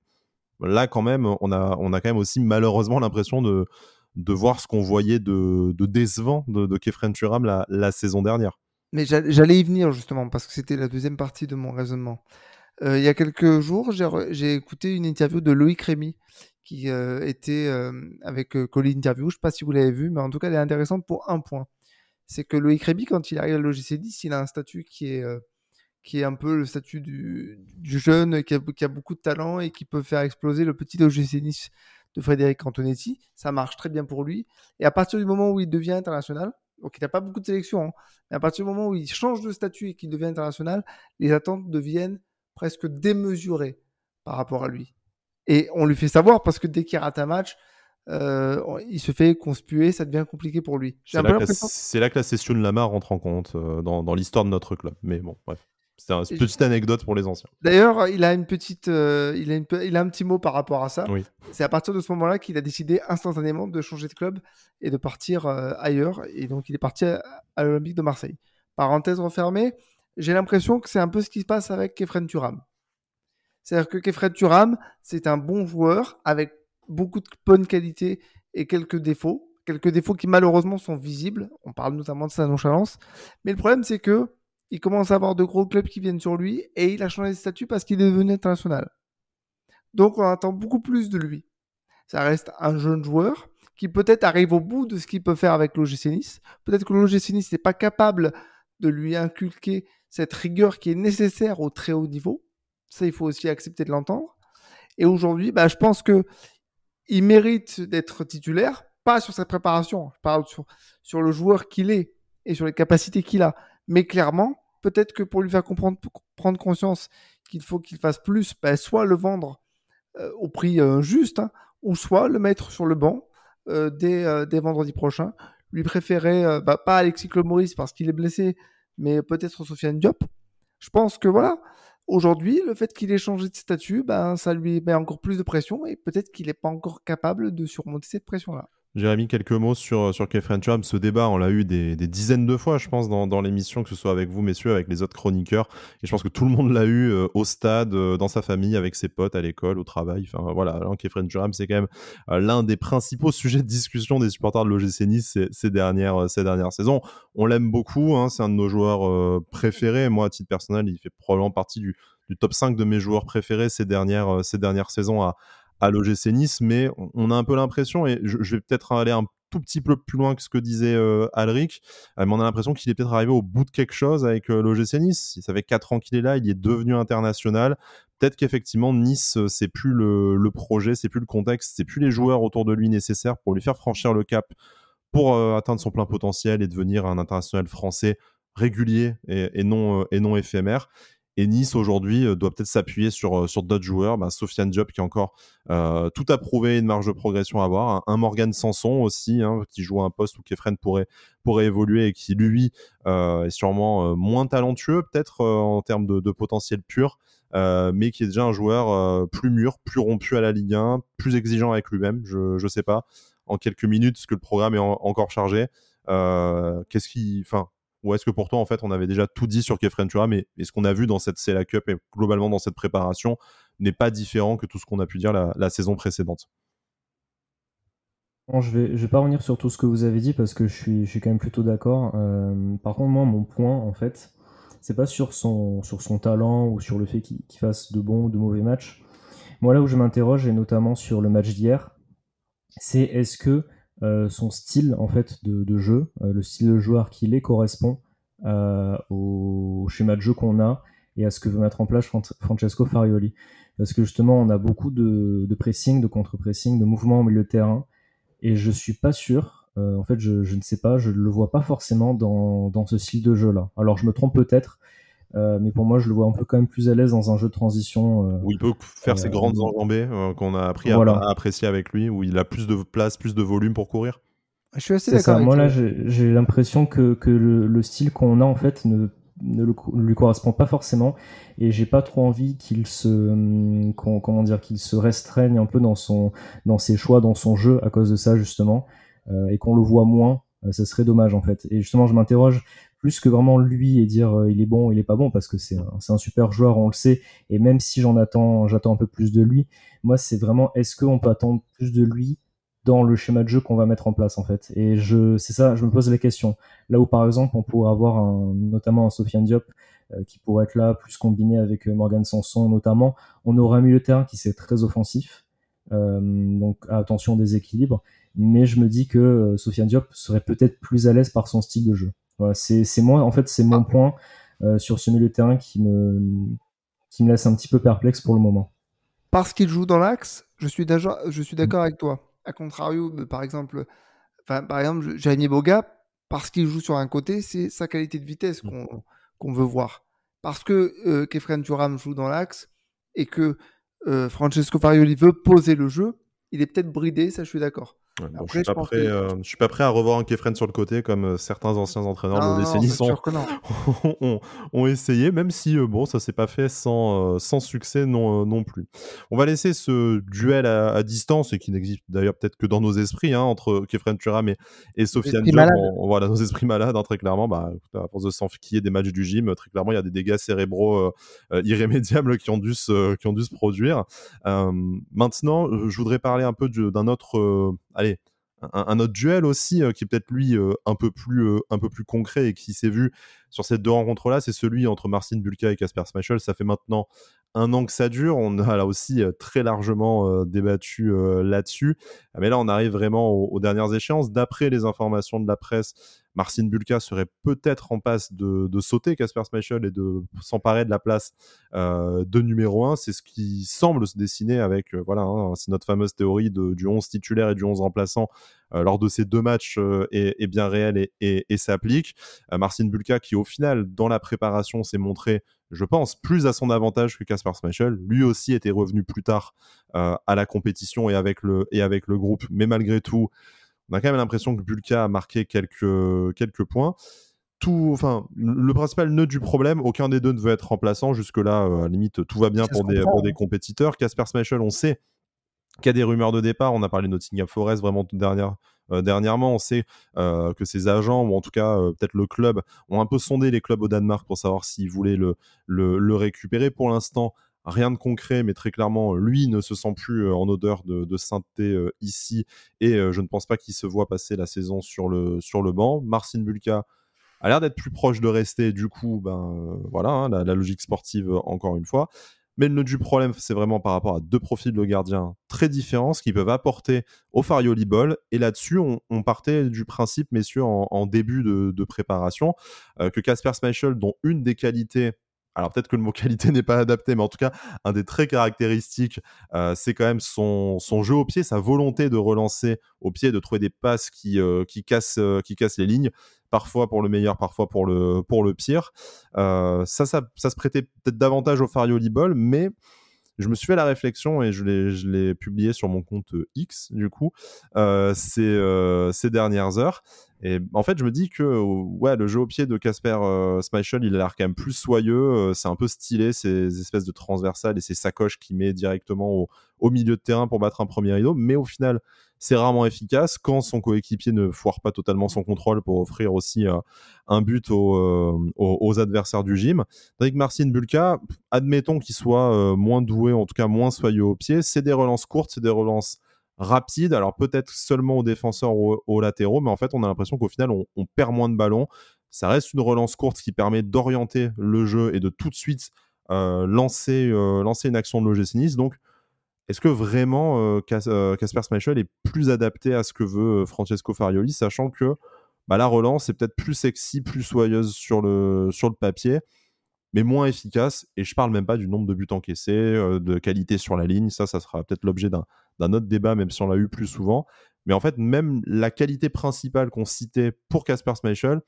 là quand même, on a, on a quand même aussi malheureusement l'impression de, de voir ce qu'on voyait de, de, décevant de, de Kefren Turam la, la, saison dernière. Mais j'allais y venir justement, parce que c'était la deuxième partie de mon raisonnement. Euh, il y a quelques jours, j'ai écouté une interview de Loïc Rémy, qui euh, était avec Colin Interview. Je ne sais pas si vous l'avez vu, mais en tout cas, elle est intéressante pour un point c'est que Loïc Réby, quand il arrive à l'OGC 10, il a un statut qui est, euh, qui est un peu le statut du, jeune qui a, beaucoup de talent et qui peut faire exploser le petit OGC Nice de Frédéric Antonetti. Ça marche très bien pour lui. Et à partir du moment où il devient international, donc il n'a pas beaucoup de sélection, hein, mais à partir du moment où il change de statut et qu'il devient international, les attentes deviennent presque démesurées par rapport à lui. Et on lui fait savoir parce que dès qu'il rate un match, euh, il se fait conspuer, ça devient compliqué pour lui. C'est là, que la session de Lama rentre en compte euh, dans, l'histoire de notre club. Mais bon, bref. C'est une petite anecdote pour les anciens. D'ailleurs, il a une petite, euh, il, a il a un petit mot par rapport à ça. C'est à partir de ce moment-là qu'il a décidé instantanément de changer de club et de partir ailleurs. Et donc, il est parti à, l'Olympique de Marseille. Parenthèse refermée, j'ai l'impression que c'est un peu ce qui se passe avec Kefren Turam. C'est-à-dire que Kefren Turam, c'est un bon joueur avec beaucoup de bonnes qualités et quelques défauts. Quelques défauts qui malheureusement sont visibles. On parle notamment de sa nonchalance. Mais le problème, c'est que il commence à avoir de gros clubs qui viennent sur lui et il a changé de statut parce qu'il est devenu international. Donc on attend beaucoup plus de lui. Ça reste un jeune joueur qui peut-être arrive au bout de ce qu'il peut faire avec l'OGC Nice. Peut-être que l'OGC Nice n'est pas capable de lui inculquer cette rigueur qui est nécessaire au très haut niveau. Ça, il faut aussi accepter de l'entendre. Et aujourd'hui, bah, je pense que il mérite d'être titulaire, pas sur sa préparation, je parle sur, sur le joueur qu'il est et sur les capacités qu'il a. Mais clairement, peut-être que pour lui faire comprendre, prendre conscience qu'il faut qu'il fasse plus, ben, soit le vendre euh, au prix euh, juste, hein, ou soit le mettre sur le banc euh, dès, dès, vendredi prochain. Lui préférer, bah, pas Alexis Maurice parce qu'il est blessé, mais peut-être Sofiane Diop. Je pense que voilà, Aujourd'hui, le fait qu'il ait changé de statut, ben, ça lui met encore plus de pression et peut-être qu'il n'est pas encore capable de surmonter cette pression-là. Jérémy, quelques mots sur, sur Kefren Turam. Ce débat, on l'a eu des, dizaines de fois, je pense, dans, dans l'émission, que ce soit avec vous, messieurs, avec les autres chroniqueurs. Et je pense que tout le monde l'a eu euh, au stade, euh, dans sa famille, avec ses potes, à l'école, au travail. Enfin, voilà, Kefren Turam, c'est quand même euh, l'un des principaux sujets de discussion des supporters de l'OGC Nice ces, dernières, ces dernières saisons. On l'aime beaucoup, hein, c'est un de nos joueurs préférés. Moi, à titre personnel, il fait probablement partie du, du top 5 de mes joueurs préférés ces dernières, ces dernières saisons à, à l'OGC Nice, mais on a un peu l'impression, et je, vais peut-être aller un tout petit peu plus loin que ce que disait euh, Alric, mais on a l'impression qu'il est peut-être arrivé au bout de quelque chose avec l'OGC Nice. Ça fait 4 ans qu'il est là, il est devenu international. Peut-être qu'effectivement Nice, c'est plus le, le projet, c'est plus le contexte, c'est plus les joueurs autour de lui nécessaires pour lui faire franchir le cap pour atteindre son plein potentiel et devenir un international français régulier et, non, et non éphémère. Et Nice aujourd'hui euh, doit peut-être s'appuyer sur, euh, sur d'autres joueurs. Bah, Sofiane Diop qui a encore euh, tout à prouver, une marge de progression à avoir. Un, Morgan Sanson aussi, hein, qui joue à un poste où Kefren pourrait, pourrait évoluer et qui lui est sûrement moins talentueux peut-être en termes de, potentiel pur. mais qui est déjà un joueur plus mûr, plus rompu à la Ligue 1, plus exigeant avec lui-même. Je ne sais pas en quelques minutes, ce que le programme est encore chargé. Qu'est-ce qui, enfin, ou est-ce que pour toi, en fait, on avait déjà tout dit sur Kefren Turam mais ce qu'on a vu dans cette CLA Cup et globalement dans cette préparation n'est pas différent que tout ce qu'on a pu dire la, saison précédente? Je vais, vais pas revenir sur tout ce que vous avez dit parce que je suis, je suis quand même plutôt d'accord. Euh, par contre, moi, mon point, en fait, c'est pas sur son, sur son talent ou sur le fait qu'il fasse de bons ou de mauvais matchs. Moi, là où je m'interroge, et notamment sur le match d'hier, c'est est-ce que son style en fait de, jeu, euh, le style de joueur qu'il est correspond euh, au schéma de jeu qu'on a et à ce que veut mettre en place Francesco Farioli. Parce que justement, on a beaucoup de, pressing, de contre-pressing, de mouvements au milieu de terrain, et je suis pas sûr. en fait, je, ne sais pas, je ne le vois pas forcément dans, dans ce style de jeu-là. Alors, je me trompe peut-être, euh, mais pour moi, je le vois un peu quand même plus à l'aise dans un jeu de transition. Euh, où il peut faire ses grandes euh, enjambées qu'on a appris à, apprécier avec lui, où il a plus de place, plus de volume pour courir. Je suis assez d'accord. Moi, là, j'ai l'impression que, que le, style qu'on a, en fait, ne, ne, lui correspond pas forcément. Et j'ai pas trop envie qu'il se, hum, comment dire, qu'il se restreigne un peu dans, son, dans ses choix, dans son jeu à cause de ça, justement. et qu'on le voit moins. ça serait dommage, en fait. Et justement, je m'interroge plus que vraiment lui et dire euh, il est bon, il est pas bon, parce que c'est un, un, super joueur, on le sait, et même si j'en attends, j'attends un peu plus de lui, moi c'est vraiment est-ce qu'on peut attendre plus de lui dans le schéma de jeu qu'on va mettre en place en fait? Et je, c'est ça, je me pose la question. Là où par exemple on pourrait avoir un, notamment un Sofiane Diop euh, qui pourrait être là, plus combiné avec euh, Morgan Sanson notamment, on aurait mis le terrain qui c'est très offensif, donc attention des équilibres. Mais je me dis que Sofiane Diop serait peut-être plus à l'aise par son style de jeu c'est moi, en fait, c'est mon ah. point euh, sur ce milieu de terrain qui me, qui me laisse un petit peu perplexe pour le moment. Parce qu'il joue dans l'axe, je suis d'accord avec toi. A contrario, par exemple, par exemple, Boga, parce qu'il joue sur un côté, c'est sa qualité de vitesse mmh. qu'on veut voir. Parce que euh, Kefren Turam joue dans l'axe et que euh, Francesco Farioli veut poser le jeu, il est peut-être bridé, ça je suis d'accord. Euh, je, suis pas prêt, à revoir un Kefren sur le côté comme euh, certains anciens entraîneurs de décennies ont, ont, essayé, même si euh, bon, ça s'est pas fait sans, sans succès non, non plus. On va laisser ce duel à, distance, et qui n'existe d'ailleurs peut-être que dans nos esprits, hein, entre Kefren Turam et, et Sofiane Diop. Voilà, nos esprits malades, hein, très clairement. Bah, à force de des matchs du gym, très clairement, il y a des dégâts cérébraux irrémédiables qui ont dû se, qui ont dû se produire. maintenant, je voudrais parler un peu d'un autre allez, un, autre duel aussi euh, qui est peut-être lui euh, euh, un peu plus concret et qui s'est vu sur ces deux rencontres là c'est celui entre Marcin Bulka et Casper Schmeichel ça fait maintenant un an que ça dure on a là aussi très largement débattu là-dessus mais là on arrive vraiment aux dernières échéances d'après les informations de la presse Marcin Bulka serait peut-être en passe de, sauter Casper Schmeichel et de s'emparer de la place euh, de numéro 1. C'est ce qui semble se dessiner avec, euh, voilà, hein, c'est notre fameuse théorie du 11 titulaire et du 11 remplaçant euh, lors de ces deux matchs est, bien réelle et, s'applique. Marcin Bulka qui au final, dans la préparation, s'est montré je pense, plus à son avantage que Casper Schmeichel. Lui aussi était revenu plus tard à la compétition et avec le, et avec le groupe, mais malgré tout, on a quand même l'impression que Bulka a marqué quelques, quelques points. Tout, enfin, le principal nœud du problème, aucun des deux ne veut être remplaçant. Jusque-là, euh, à limite, tout va bien pour des, pour des, compétiteurs. Casper Schmeichel, on sait qu'il y a des rumeurs de départ. On a parlé de Nottingham Forest vraiment dernière, euh, dernièrement. On sait euh, que ses agents, ou en tout cas peut-être le club, ont un peu sondé les clubs au Danemark pour savoir s'ils voulaient le, récupérer. Pour l'instant, rien de concret, mais très clairement, lui ne se sent plus euh, en odeur de, sainteté euh, ici, et euh, je ne pense pas qu'il se voit passer la saison sur le, sur le banc. Marcin Bulka a l'air d'être plus proche de rester, du coup, ben voilà, hein, la, logique sportive encore une fois. Mais le nœud du problème, c'est vraiment par rapport à deux profils de gardiens très différents, ce qu'ils peuvent apporter au Farioli Ball. Et là-dessus, on, partait du principe, messieurs, en, début de, préparation, euh, que Casper Schmeichel, dont une des qualités alors peut-être que le mot qualité n'est pas adapté, mais en tout cas, un des traits caractéristiques, euh, c'est quand même son, jeu au pied, sa volonté de relancer au pied, de trouver des passes qui, euh, cassent les lignes, parfois pour le meilleur, parfois pour le, pour le pire. ça, ça, ça, se prêtait peut-être davantage au Farioli Ball, mais je me suis fait la réflexion et je l'ai publié sur mon compte X, du coup, ces, ces dernières heures. Et en fait, je me dis que ouais, le jeu au pied de Casper euh, il a l'air quand même plus soyeux. Euh, c'est un peu stylé, ces espèces de transversales et ces sacoches qu'il met directement au, milieu de terrain pour battre un premier rideau. Mais au final, c'est rarement efficace quand son coéquipier ne foire pas totalement son contrôle pour offrir aussi euh, un but euh, aux, adversaires du gym. Que Marcin Bulka, admettons qu'il soit moins doué, en tout cas moins soyeux au pied, c'est des relances courtes, c'est des relances rapide. Alors peut-être seulement aux défenseurs ou aux, latéraux, mais en fait on a l'impression qu'au final on, perd moins de ballons. Ça reste une relance courte qui permet d'orienter le jeu et de tout de suite euh, lancer, euh, lancer une action de l'OGC Nice. Donc est-ce que vraiment Casper euh, Schmeichel est plus adapté à ce que veut Francesco Farioli, sachant que bah, la relance est peut-être plus sexy, plus soyeuse sur le, papier mais moins efficace. Et je parle même pas du nombre de buts encaissés, euh, de qualité sur la ligne. Ça, ça sera peut-être l'objet d'un autre débat, même si on l'a eu plus souvent. Mais en fait, même la qualité principale qu'on citait pour Casper Schmeichel,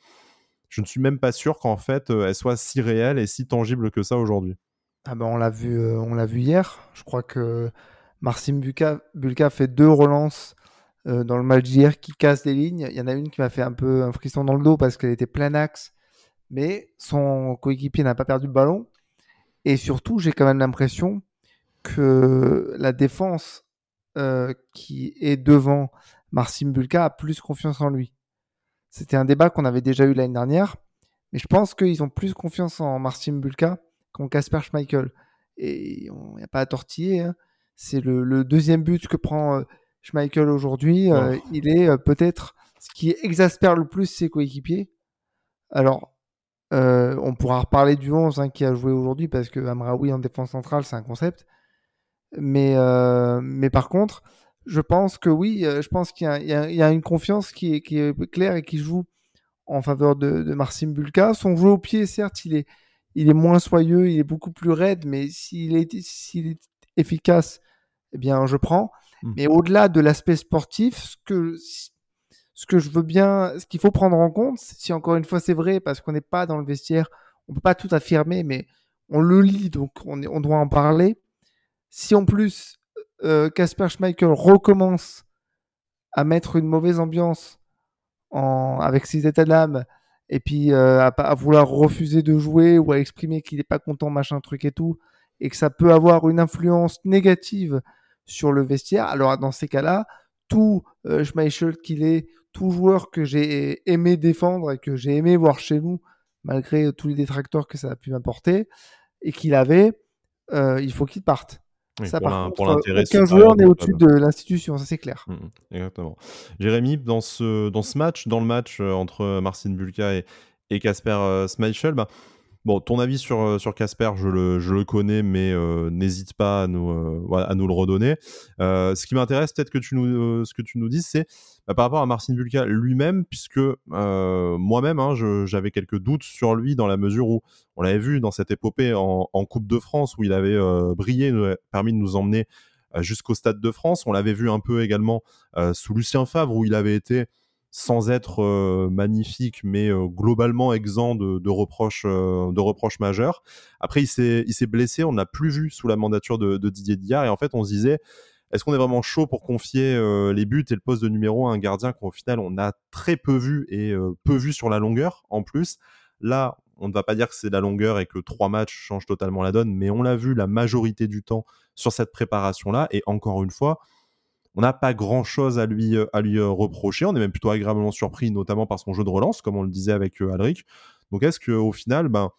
je ne suis même pas sûr qu'en fait, euh, elle soit si réelle et si tangible que ça aujourd'hui. Ah ben on l'a vu, euh, hier. Je crois que Marcin Bulka, fait deux relances dans le match d'hier qui cassent les lignes. Il y en a une qui m'a fait un peu un frisson dans le dos parce qu'elle était plein axe mais son coéquipier n'a pas perdu le ballon. Et surtout, j'ai quand même l'impression que la défense euh, qui est devant Marcin Bulka a plus confiance en lui. C'était un débat qu'on avait déjà eu l'année dernière, mais je pense qu'ils ont plus confiance en Marcin Bulka qu'en Kasper Schmeichel. Et il n'y a pas à tortiller. Hein. C'est le, deuxième but que prend euh, Schmeichel aujourd'hui. Euh, il est peut-être ce qui exaspère le plus ses coéquipiers. Alors, euh, on pourra reparler du 11 hein, qui a joué aujourd'hui parce que Amraoui en défense centrale, c'est un concept. Mais, euh, mais par contre, je pense que oui, euh, je pense qu'il y, a une confiance qui est, qui est, claire et qui joue en faveur de, de Marcin Bulka. Son jeu au pied, certes, il est, il est moins soyeux, il est beaucoup plus raide, mais s'il est, efficace, eh bien, je prends. Mmh. Mais au-delà de l'aspect sportif, ce que, ce que je veux bien, ce qu'il faut prendre en compte, si encore une fois c'est vrai, parce qu'on n'est pas dans le vestiaire, on peut pas tout affirmer, mais on le lit, donc on, on doit en parler. Si en plus euh, Casper Schmeichel recommence à mettre une mauvaise ambiance en, avec ses états d'âme, et puis euh, à, vouloir refuser de jouer ou à exprimer qu'il n'est pas content, machin truc et tout, et que ça peut avoir une influence négative sur le vestiaire, alors dans ces cas-là, tout euh, Schmeichel qu'il est, tout joueur que j'ai aimé défendre et que j'ai aimé voir chez nous, malgré tous les détracteurs que ça a pu m'apporter, et qu'il avait, euh, il faut qu'il parte. Ça, par pour l'intérêt, aucun joueur n'est au-dessus de l'institution, ça c'est clair. Mmh, mmh, exactement. Jérémy, dans ce, dans ce match, dans le match euh, entre Marcin Bulka et Casper euh, Schmeichel, bah, Bon, ton avis sur euh, sur Casper, je le, je le connais, mais euh, n'hésite pas à nous euh, à nous le redonner. ce qui m'intéresse, peut-être que tu nous ce que tu nous dises, c'est bah, par rapport à Marcin Bulka lui-même, puisque moi-même, hein, j'avais quelques doutes sur lui dans la mesure où on l'avait vu dans cette épopée en, en, Coupe de France où il avait brillé, permis de nous emmener jusqu'au Stade de France. On l'avait vu un peu également sous Lucien Favre où il avait été sans être magnifique, mais globalement exempt de, reproches, majeurs. Après, il s'est, blessé, on n'a plus vu sous la mandature de, Didier Diard, et en fait, on se disait, est-ce qu'on est vraiment chaud pour confier les buts et le poste de numéro à un gardien qu'au final, on a très peu vu et peu vu sur la longueur, en plus? Là, on ne va pas dire que c'est la longueur et que trois matchs changent totalement la donne, mais on l'a vu la majorité du temps sur cette préparation-là, et encore une fois, on n'a pas grand chose à lui, euh, à lui euh, reprocher. On est même plutôt agréablement surpris, notamment par son jeu de relance, comme on le disait avec euh, Alric. Donc est-ce qu'au final, ben,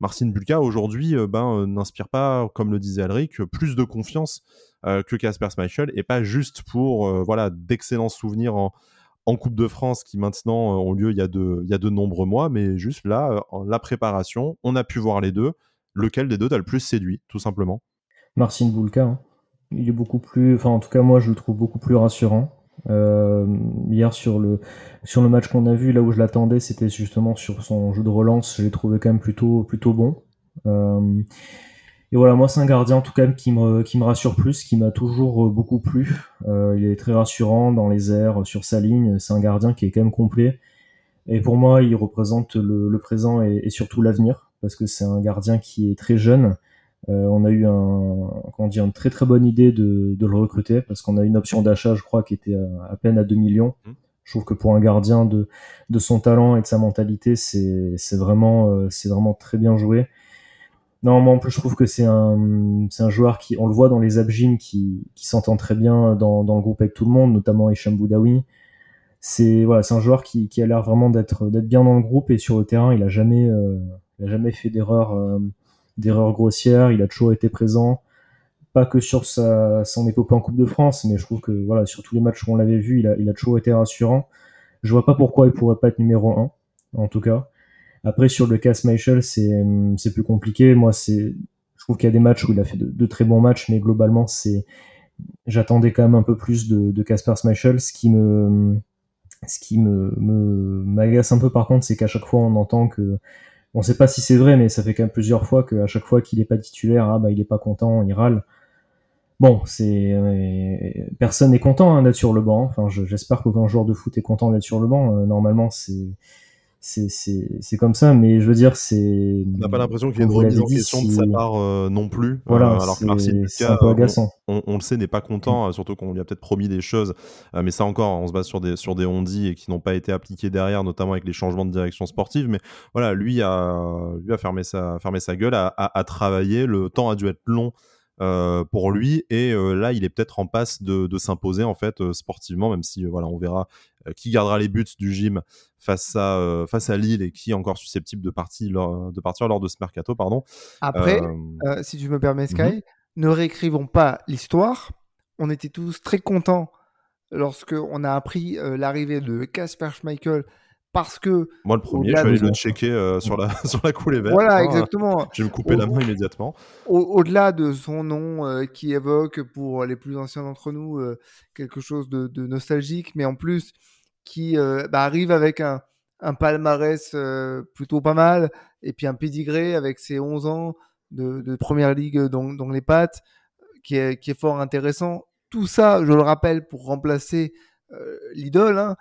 Marcin Bulka aujourd'hui ben, n'inspire pas, comme le disait Alric, plus de confiance que Casper Schmeichel et pas juste pour voilà d'excellents souvenirs en, Coupe de France qui maintenant ont lieu il y, a de, il y a de nombreux mois, mais juste là, la préparation, on a pu voir les deux. lequel des deux t'as le plus séduit, tout simplement? Marcin Bulka. Hein. Il est beaucoup plus, enfin en tout cas moi je le trouve beaucoup plus rassurant. Euh, hier sur le sur le match qu'on a vu, là où je l'attendais, c'était justement sur son jeu de relance. Je l'ai trouvé quand même plutôt plutôt bon. Euh, et voilà, moi c'est un gardien en tout cas qui me qui me rassure plus, qui m'a toujours beaucoup plu. Euh, il est très rassurant dans les airs, sur sa ligne. C'est un gardien qui est quand même complet. Et pour moi, il représente le, présent et surtout l'avenir, parce que c'est un gardien qui est très jeune, euh, on a eu un, comment dire, une très très bonne idée de, de le recruter parce qu'on a une option d'achat, je crois, qui était à, peine à 2 millions. Mmh. Je trouve que pour un gardien de, de son talent et de sa mentalité, c'est vraiment, euh, c'est vraiment très bien joué. Non, moi en plus je trouve que c'est un, c'est un joueur qui, on le voit dans les abjims, qui, qui s'entend très bien dans, dans le groupe avec tout le monde, notamment Hicham Boudaoui. C'est voilà, c'est un joueur qui, qui a l'air vraiment d'être bien dans le groupe et sur le terrain, il a jamais, euh, il a jamais fait d'erreur d'erreurs grossières, il a toujours été présent, pas que sur sa, son épopée en Coupe de France, mais je trouve que voilà, sur tous les matchs où on l'avait vu, il a, il a toujours été rassurant. Je vois pas pourquoi il pourrait pas être numéro 1, en tout cas. Après, sur le cas Michel, c'est, plus compliqué. Moi, c'est, je trouve qu'il y a des matchs où il a fait de, très bons matchs, mais globalement, c'est, j'attendais quand même un peu plus de, de Casper Schmeichel. Ce qui me, ce qui me, me, m'agace un peu par contre, c'est qu'à chaque fois, on entend que on sait pas si c'est vrai, mais ça fait quand même plusieurs fois qu'à chaque fois qu'il est pas titulaire, ah bah il est pas content, il râle. Bon, c'est euh, personne n'est content hein, d'être sur le banc. Enfin, j'espère qu'aucun joueur de foot est content d'être sur le banc. Euh, normalement, c'est c'est comme ça, mais je veux dire, c'est. On n'a pas l'impression qu'il y ait une remise en question de sa part euh, non plus. Voilà, alors que c'est un peu agaçant. On, on, le sait, n'est pas content, surtout qu'on lui a peut-être promis des choses, mais ça encore, on se base sur des sur des ondis et qui n'ont pas été appliqués derrière, notamment avec les changements de direction sportive. Mais voilà, lui a lui a fermé sa fermé sa gueule, a, a, a travaillé. Le temps a dû être long euh, pour lui. Et euh, là, il est peut-être en passe de, s'imposer en fait euh, sportivement, même si voilà, on verra qui gardera les buts du gym face à face à Lille et qui est encore susceptible de partir lors de partir lors de ce mercato, pardon. Après, si tu me permets, Sky, mhm. ne réécrivons pas l'histoire. On était tous très contents lorsque on a appris l'arrivée de Casper Schmeichel parce que. Moi, le premier, je vais aller le checker euh, sur, la, sur la coulée verte. Voilà, hein. exactement. Je vais me couper la main immédiatement. Au-delà de son nom euh, qui évoque pour les plus anciens d'entre nous euh, quelque chose de, nostalgique, mais en plus qui bah, arrive avec un, un palmarès plutôt pas mal et puis un pédigré avec ses 11 ans de, première ligue dans, dans les pattes qui est, qui est fort intéressant. Tout ça, je le rappelle, pour remplacer l'idole, hein,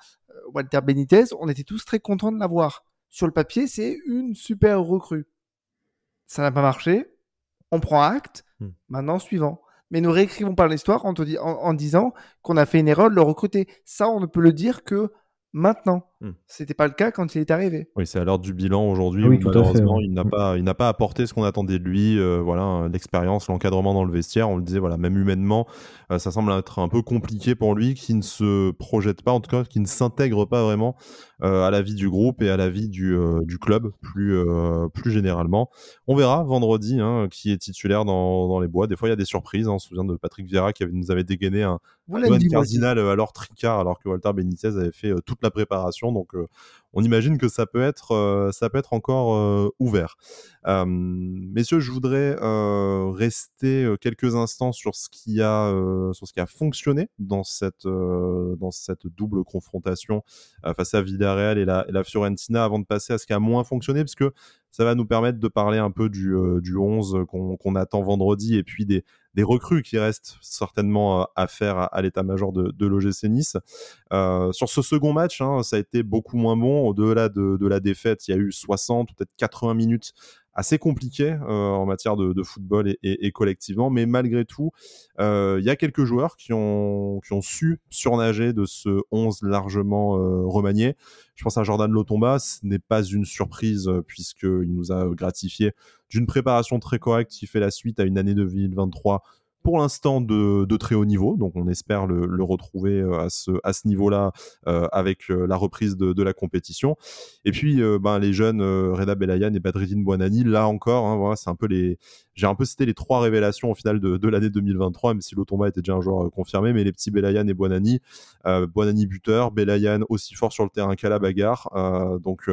Walter Benitez, on était tous très contents de l'avoir. Sur le papier, c'est une super recrue. Ça n'a pas marché. On prend acte. Hmm. Maintenant, suivant. Mais nous réécrivons pas l'histoire en, en, disant qu'on a fait une erreur de le recruter. Ça, on ne peut le dire que maintenant. Ce hmm. C'était pas le cas quand il est arrivé. Oui, c'est à l'heure du bilan aujourd'hui oui, malheureusement il n'a pas, il n'a pas apporté ce qu'on attendait de lui. Euh, voilà, l'expérience, l'encadrement dans le vestiaire. On le disait, voilà, même humainement, euh, ça semble être un peu compliqué pour lui, qui ne se projette pas, en tout cas, qui ne s'intègre pas vraiment euh, à la vie du groupe et à la vie du, du club plus, plus généralement. On verra vendredi hein, qui est titulaire dans, dans, les bois. Des fois, il y a des surprises. Hein. On se souvient de Patrick Vieira qui avait, nous avait dégainé un, un cardinal alors Tricard, alors que Walter Benitez avait fait toute la préparation. Donc, euh, on imagine que ça peut être, euh, ça peut être encore euh, ouvert. messieurs, je voudrais rester quelques instants sur ce qui a, sur ce qui a fonctionné dans cette, dans cette double confrontation face à Villarreal et la, et la Fiorentina avant de passer à ce qui a moins fonctionné, parce que ça va nous permettre de parler un peu du, du 11 qu'on attend vendredi et puis des, des recrues qui restent certainement euh, à faire à, l'état-major de, de l'OGC Nice. Euh, sur ce second match, hein, ça a été beaucoup moins bon. Au-delà de, de, la défaite, il y a eu 60, peut-être 80 minutes assez compliqué euh, en matière de, de football et, et, et, collectivement, mais malgré tout, euh, il y a quelques joueurs qui ont, qui ont su surnager de ce 11 largement euh, remanié. Je pense à Jordan Lotomba, ce n'est pas une surprise puisqu'il nous a gratifié d'une préparation très correcte qui fait la suite à une année de 2023 pour l'instant de, de, très haut niveau, donc on espère le, le retrouver euh, à ce, à ce niveau-là euh, avec euh, la reprise de, de, la compétition. Et puis euh, ben, les jeunes euh, Reda Belayan et Badridine Buonani, là encore, hein, voilà, c'est un peu les, j'ai un peu cité les trois révélations au final de, de l'année 2023, même si Lotomba était déjà un joueur confirmé, mais les petits Belayan et Buonani, Buonani buteur, Belayan aussi fort sur le terrain qu'à la bagarre, donc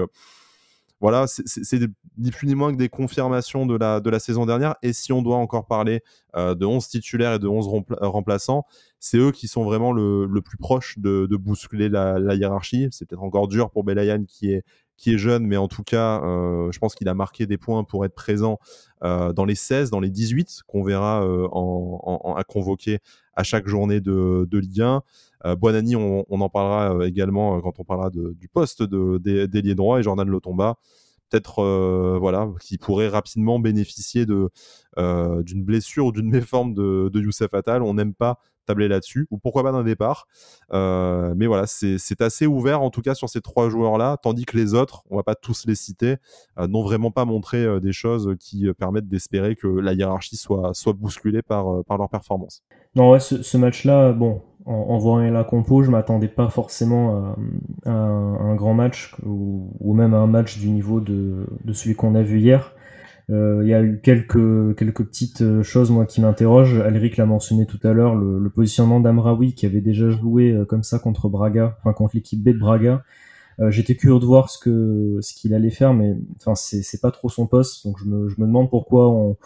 voilà, c'est ni plus ni moins que des confirmations de la, de la saison dernière. Et si on doit encore parler de 11 titulaires et de 11 remplaçants, c'est eux qui sont vraiment le, le plus proche de, de bousculer la, la hiérarchie. C'est peut-être encore dur pour Belayan qui est, qui est jeune, mais en tout cas, euh, je pense qu'il a marqué des points pour être présent euh, dans les 16, dans les 18 qu'on verra euh, en, en, à convoquer à chaque journée de, de Ligue 1. Euh, Buonani, on, en parlera également quand on parlera du poste d'ailier droit et Jordan Lotomba peut-être voilà qui pourrait rapidement bénéficier d'une blessure ou d'une méforme de, de Youssef Attal. On n'aime pas tabler là-dessus, ou pourquoi pas d'un départ. Euh, mais voilà, c'est assez ouvert en tout cas sur ces trois joueurs-là, tandis que les autres, on va pas tous les citer, euh, n'ont vraiment pas montré euh, des choses qui permettent d'espérer que la hiérarchie soit, soit bousculée par, par leur performance. Non, ouais, ce, match-là, bon, en, voyant la compo, je m'attendais pas forcément à, un, grand match ou, même à un match du niveau de celui qu'on a vu hier. Euh, il y a eu quelques, quelques petites euh, choses moi qui m'interrogent. Alric l'a mentionné tout à l'heure, le, le positionnement d'Amraoui qui avait déjà joué euh, comme ça contre Braga, enfin contre l'équipe B de Braga. J'étais curieux de voir ce que ce qu'il allait faire, mais enfin c'est pas trop son poste, donc je me, je me demande pourquoi on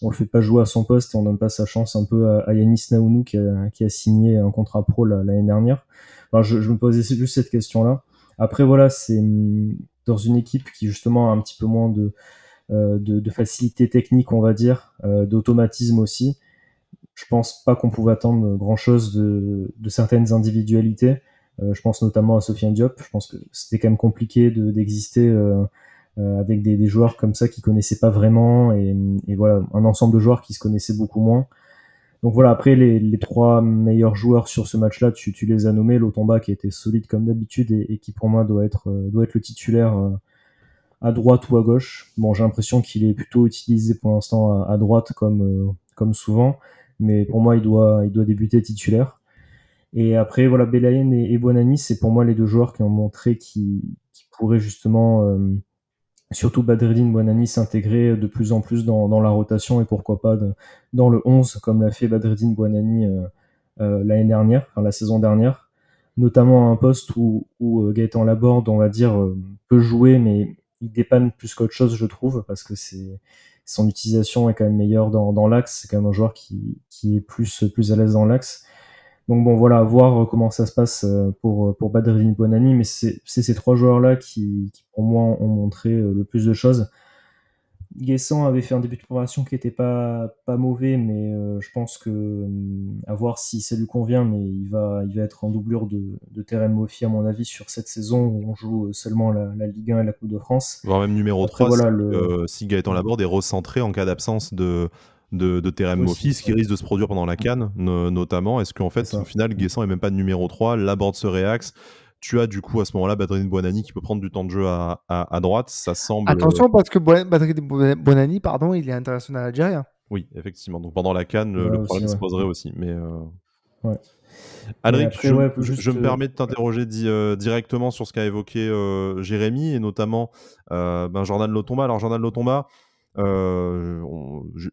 on le fait pas jouer à son poste et on donne pas sa chance un peu à, Yanis Naounou qui a, qui a signé un contrat pro l'année dernière. Enfin, je, je me posais juste cette question là. Après voilà, c'est dans une équipe qui justement a un petit peu moins de euh, de, de, facilité technique, on va dire, euh, d'automatisme aussi. Je pense pas qu'on pouvait attendre grand chose de, certaines individualités. Euh, je pense notamment à Sofiane Diop. Je pense que c'était quand même compliqué d'exister avec des, joueurs comme ça qui connaissaient pas vraiment et, voilà un ensemble de joueurs qui se connaissaient beaucoup moins. Donc voilà, après les, trois meilleurs joueurs sur ce match-là, tu, les as nommés. Lotomba qui était solide comme d'habitude et, et, qui pour moi doit être doit être le titulaire à droite ou à gauche. Bon, j'ai l'impression qu'il est plutôt utilisé pour l'instant à, droite comme euh, comme souvent, mais pour moi il doit débuter titulaire. Et après voilà Belayen et, et c'est pour moi les deux joueurs qui ont montré qu'ils pourraient justement euh, surtout Badreddine Bonani s'intégrer de plus en plus dans, la rotation et pourquoi pas dans le 11 comme l'a fait Badreddine Bonani euh, l'année dernière, la saison dernière, notamment à un poste où, où Gaëtan Laborde, on va dire, peut jouer mais il dépanne plus qu'autre chose, je trouve, parce que c'est son utilisation est quand même meilleure dans, dans l'axe. C'est quand même un joueur qui, qui est plus, plus à l'aise dans l'axe. Donc bon, voilà, voir comment ça se passe euh, pour, pour Badrine Bonani, mais c'est ces trois joueurs-là qui, qui, pour moi, ont montré euh, le plus de choses. Guessant avait fait un début de préparation qui était pas, pas mauvais, mais euh, je pense que euh, à voir si ça lui convient, mais il va, il va être en doublure de, de Terem Moffi, à mon avis, sur cette saison où on joue seulement la, la Ligue 1 et la Coupe de France. Voire même numéro 3, voilà, si, le... euh, si Gaëtan Laborde est recentré en cas d'absence de, de, de Terem Moffi, ce qui risque de se produire pendant la Cannes, notamment. Est-ce qu'en fait, au final, Guessant est même pas numéro 3, Laborde se réaxe tu as du coup à ce moment-là Badrine Bonani qui peut prendre du temps de jeu à, à, droite. Ça semble. Attention parce que Badrine Bonani, pardon, il est international algérien. Oui, effectivement. Donc pendant la canne, le, problème se poserait aussi. Mais euh... ouais. Alric, je, ouais, juste... je, me permets de t'interroger euh, directement sur ce qu'a évoqué euh, Jérémy et notamment euh, ben Jordan Lotomba. Alors Jordan Lotomba, euh,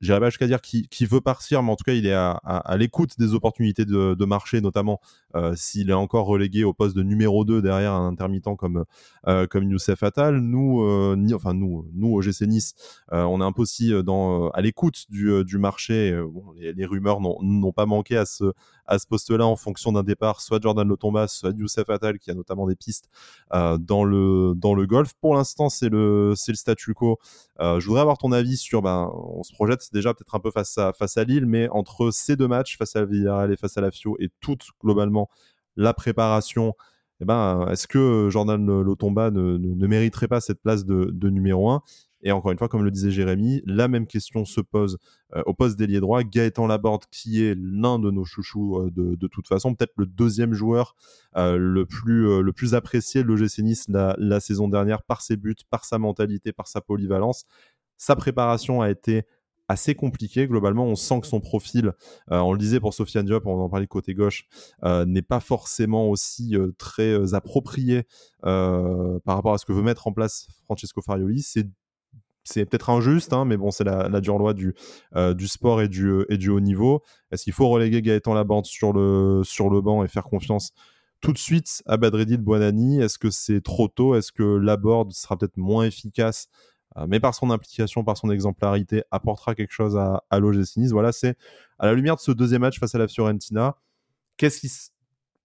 J'irai pas jusqu'à dire qu'il veut partir, mais en tout cas, il est à, l'écoute des opportunités de, marché, notamment euh, s'il est encore relégué au poste de numéro 2 derrière un intermittent comme, euh, comme Youssef Attal. Nous, euh, enfin, nous, nous, au GC Nice, euh, on est un peu aussi à l'écoute du, marché. Les, rumeurs n'ont pas manqué à ce, à ce poste-là en fonction d'un départ, soit Jordan Lotomba, soit Youssef Attal, qui a notamment des pistes dans, le, dans golf. Pour l'instant, c'est le, le statu quo. je voudrais avoir ton avis sur, ben, on se projette déjà peut-être un peu face à, Lille, mais entre ces deux matchs, face à Villarreal et face à la FIO, et toute globalement la préparation, eh ben, est-ce que Jordan Lotomba ne, ne, mériterait pas cette place de, de numéro 1 et encore une fois, comme le disait Jérémy, la même question se pose euh, au poste d'ailier droit. Gaëtan Laborde, qui est l'un de nos chouchous euh, de, toute façon, peut-être le deuxième joueur euh, le, plus, le plus apprécié de l'OGC Nice la, saison dernière par ses buts, par sa mentalité, par sa polyvalence. Sa préparation a été assez compliquée. Globalement, on sent que son profil, on le disait pour Sofiane Diop, on en parlait côté gauche, n'est pas forcément aussi très approprié par rapport à ce que veut mettre en place Francesco Farioli. C'est c'est peut-être injuste, hein, mais bon, c'est la, dure loi du, du sport et du, et du haut niveau. Est-ce qu'il faut reléguer Gaëtan Laborde sur le, sur le banc et faire confiance tout de suite à Badreddin Buonani Est-ce que c'est trop tôt? Est-ce que Laborde sera peut-être moins efficace euh, mais par son implication, par son exemplarité, apportera quelque chose à, à l'OGC Nice? Voilà, c'est à la lumière de ce deuxième match face à la Fiorentina, qu'est-ce qui,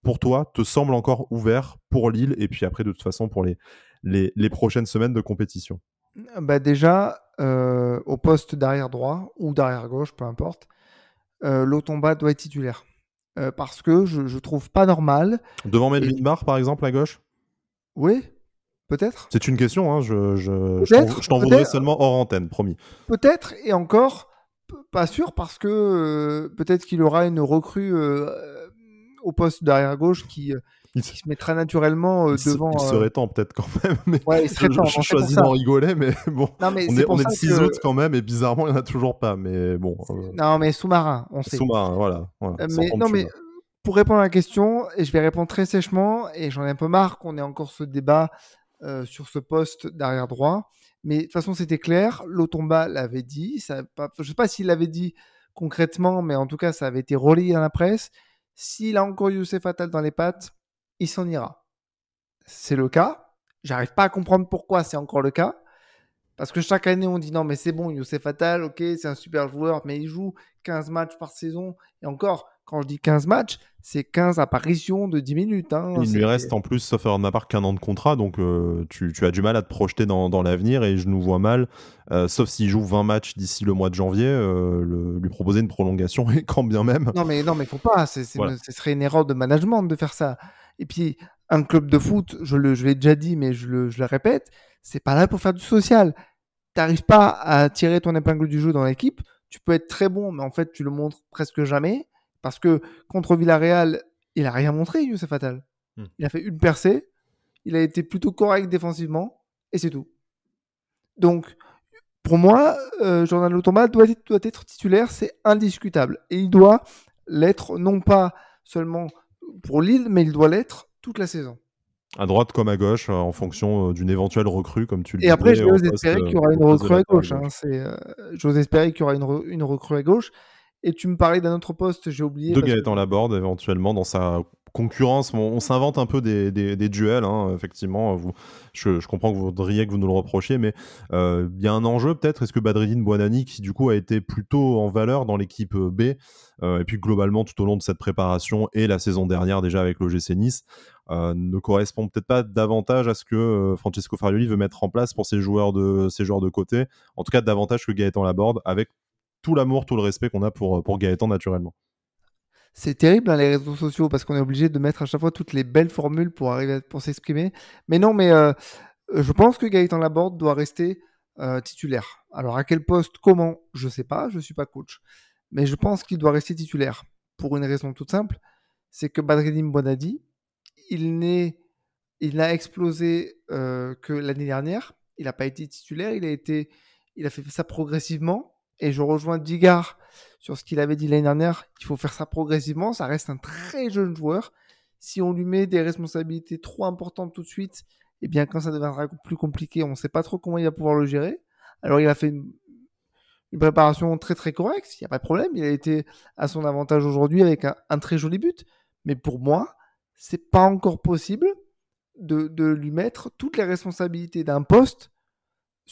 pour toi, te semble encore ouvert pour Lille et puis après, de toute façon, pour les, les, les prochaines semaines de compétition? Bah Déjà, euh, au poste d'arrière droit ou d'arrière gauche, peu importe, euh, Lotomba doit être titulaire. Euh, parce que je, trouve pas normal. Devant Melvin et... Bar, par exemple, à gauche? Oui, Peut-être. C'est une question, hein, je, je, je t'en voudrais seulement hors antenne, promis. Peut-être, et encore, pas sûr, parce que euh, peut-être qu'il aura une recrue au poste d'arrière gauche qui, il se mettra naturellement il devant. Se, il serait temps, peut-être quand même. Mais ouais, il serait je, temps. Je choisis d'en rigoler, mais bon. Non, mais on est, on est le 6 que... août quand même, et bizarrement, il n'y en a toujours pas. Mais bon. Non, mais sous-marin, on sait. Sous-marin, voilà. voilà mais, non, mais pour répondre à la question, et je vais répondre très sèchement, et j'en ai un peu marre qu'on ait encore ce débat euh, sur ce poste d'arrière droit. Mais de toute façon, c'était clair. Lotomba l'avait dit. Ça pas... Je ne sais pas s'il l'avait dit concrètement, mais en tout cas, ça avait été relayé dans la presse. S'il a encore Youssef Attal dans les pattes, il s'en ira. C'est le cas. J'arrive pas à comprendre pourquoi c'est encore le cas. Parce que chaque année, on dit non, mais c'est bon, Youssef Attal, ok, c'est un super joueur, mais il joue 15 matchs par saison. Et encore, quand je dis 15 matchs, c'est 15 apparitions de 10 minutes. Hein. Il lui reste en plus, sauf ma part, qu'un an de contrat, donc euh, tu, tu, as du mal à te projeter dans, dans l'avenir et je nous vois mal, euh, sauf s'il joue 20 matchs d'ici le mois de janvier, euh, le, lui proposer une prolongation et quand bien même. Non, mais non, mais faut pas, c est, c est, voilà. ce serait une erreur de management de faire ça. Et puis, un club de foot, je l'ai je déjà dit, mais je le, je le répète, c'est pas là pour faire du social. T'arrives pas à tirer ton épingle du jeu dans l'équipe, tu peux être très bon, mais en fait, tu le montres presque jamais. Parce que contre Villarreal, il a rien montré, Youssef Fatal. Hmm. Il a fait une percée, il a été plutôt correct défensivement, et c'est tout. Donc, pour moi, euh, Jordan Lotomba doit, doit être titulaire, c'est indiscutable. Et il doit l'être non pas seulement pour Lille, mais il doit l'être toute la saison. À droite comme à gauche, euh, en fonction euh, d'une éventuelle recrue, comme tu le Et disais. après, j'ose espérer qu'il y aura une recrue à gauche. Hein, euh, j'ose espérer qu'il y aura une, re une recrue à gauche. Et tu me parlais d'un autre poste, j'ai oublié. De Gaëtan que... Laborde, éventuellement, dans sa concurrence. On, s'invente un peu des, duels, hein, effectivement. Je, comprends que vous voudriez que vous nous le reprochiez, mais il euh, y a un enjeu peut-être. Est-ce que Badreddin Buonani, qui du coup a été plutôt en valeur dans l'équipe B, euh, et puis globalement tout au long de cette préparation et la saison dernière déjà avec l'OGC Nice, euh, ne correspond peut-être pas davantage à ce que euh, Francesco Farioli veut mettre en place pour ses joueurs de, ses joueurs de côté. En tout cas, davantage que Gaëtan Laborde, avec tout l'amour, tout le respect qu'on a pour, pour Gaëtan naturellement. C'est terrible hein, les réseaux sociaux parce qu'on est obligé de mettre à chaque fois toutes les belles formules pour arriver à, pour s'exprimer. Mais non, mais euh, je pense que Gaëtan Laborde doit rester euh, titulaire. Alors à quel poste, comment, je sais pas, je suis pas coach, mais je pense qu'il doit rester titulaire pour une raison toute simple, c'est que Badreddin Bonadi, il n'est, il n'a explosé euh, que l'année dernière. Il n'a pas été titulaire, il a été, il a fait ça progressivement. Et je rejoins Digard sur ce qu'il avait dit l'année dernière. Il faut faire ça progressivement. Ça reste un très jeune joueur. Si on lui met des responsabilités trop importantes tout de suite, eh bien, quand ça deviendra plus compliqué, on ne sait pas trop comment il va pouvoir le gérer. Alors, il a fait une, préparation très très correcte. Il n'y a pas de problème. Il a été à son avantage aujourd'hui avec un, très joli but. Mais pour moi, c'est pas encore possible de lui mettre toutes les responsabilités d'un poste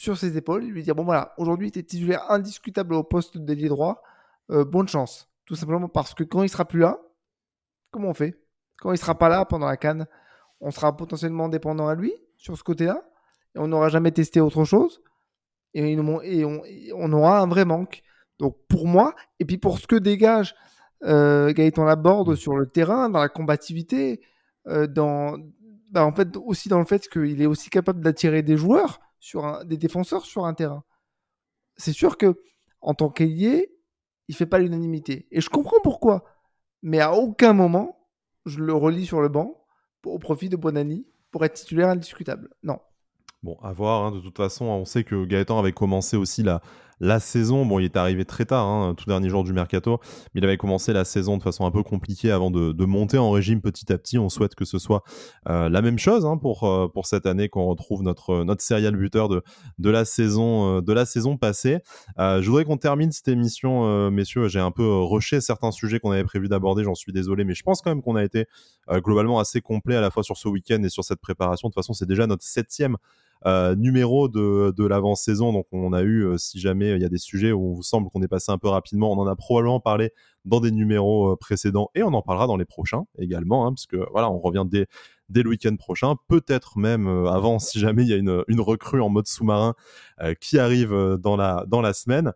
sur ses épaules lui dire bon voilà, aujourd'hui tu es titulaire indiscutable au poste d'ailier droit, euh, bonne chance. Tout simplement parce que quand il sera plus là, comment on fait? Quand il sera pas là pendant la canne, on sera potentiellement dépendant à lui sur ce côté-là et on n'aura jamais testé autre chose et, et, on, et, on, aura un vrai manque. Donc pour moi, et puis pour ce que dégage euh, Gaëtan Laborde sur le terrain, dans la combativité, euh, dans, bah, en fait aussi dans le fait qu'il est aussi capable d'attirer des joueurs sur un, des défenseurs sur un terrain. C'est sûr que en tant qu'ailier, il fait pas l'unanimité. Et je comprends pourquoi. Mais à aucun moment, je le relis sur le banc au profit de Bonani pour être titulaire indiscutable. Non. Bon, à voir. Hein, de toute façon, on sait que Gaëtan avait commencé aussi la, la saison. Bon, il est arrivé très tard, hein, tout dernier jour du mercato, mais il avait commencé la saison de façon un peu compliquée avant de, monter en régime petit à petit. On souhaite que ce soit euh, la même chose hein, pour, euh, pour cette année, qu'on retrouve notre, notre serial buteur de, de, la, saison, de la saison passée. je voudrais qu'on termine cette émission, messieurs. J'ai un peu rushé certains sujets qu'on avait prévu d'aborder, j'en suis désolé, mais je pense quand même qu'on a été globalement assez complet à la fois sur ce week-end et sur cette préparation. De toute façon, c'est déjà notre septième euh, numéro de, de l'avant-saison. Donc on a eu, euh, si jamais il y a des sujets où on vous semble qu'on est passé un peu rapidement, on en a probablement parlé dans des numéros euh, précédents et on en parlera dans les prochains également, hein, parce que voilà, on revient dès, dès le week-end prochain, peut-être même avant si jamais il y a une, une recrue en mode sous-marin qui arrive dans la, dans la semaine.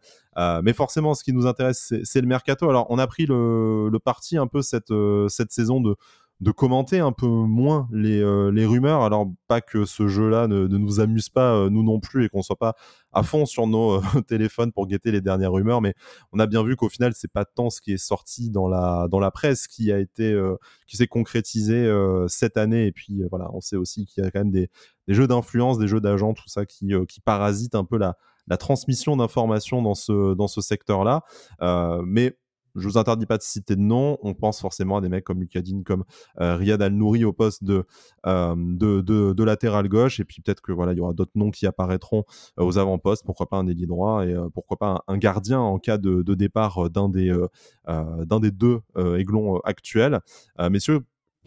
mais forcément, ce qui nous intéresse, c'est le mercato. Alors, on a pris le, le parti un peu cette, cette saison de de commenter un peu moins les, euh, les rumeurs. Alors, pas que ce jeu-là ne, nous amuse pas, euh, nous non plus, et qu'on soit pas à fond sur nos euh, téléphones pour guetter les dernières rumeurs, mais on a bien vu qu'au final, c'est pas tant ce qui est sorti dans la, dans la presse qui a été, qui s'est concrétisé cette année. Et puis, voilà, on sait aussi qu'il y a quand même des, des jeux d'influence, des jeux d'agents, tout ça qui, qui parasitent un peu la, la transmission d'informations dans ce, dans ce secteur-là. mais je vous interdis pas de citer de nom. On pense forcément à des mecs comme Lucadine, comme euh, Riyad Al-Nouri au poste de, euh, de, latéral gauche. Et puis peut-être que voilà, il y aura d'autres noms qui apparaîtront euh, aux avant-postes. Pourquoi pas un ailier droit et pourquoi pas un, gardien en cas de, départ d'un des, deux aiglons actuels. messieurs,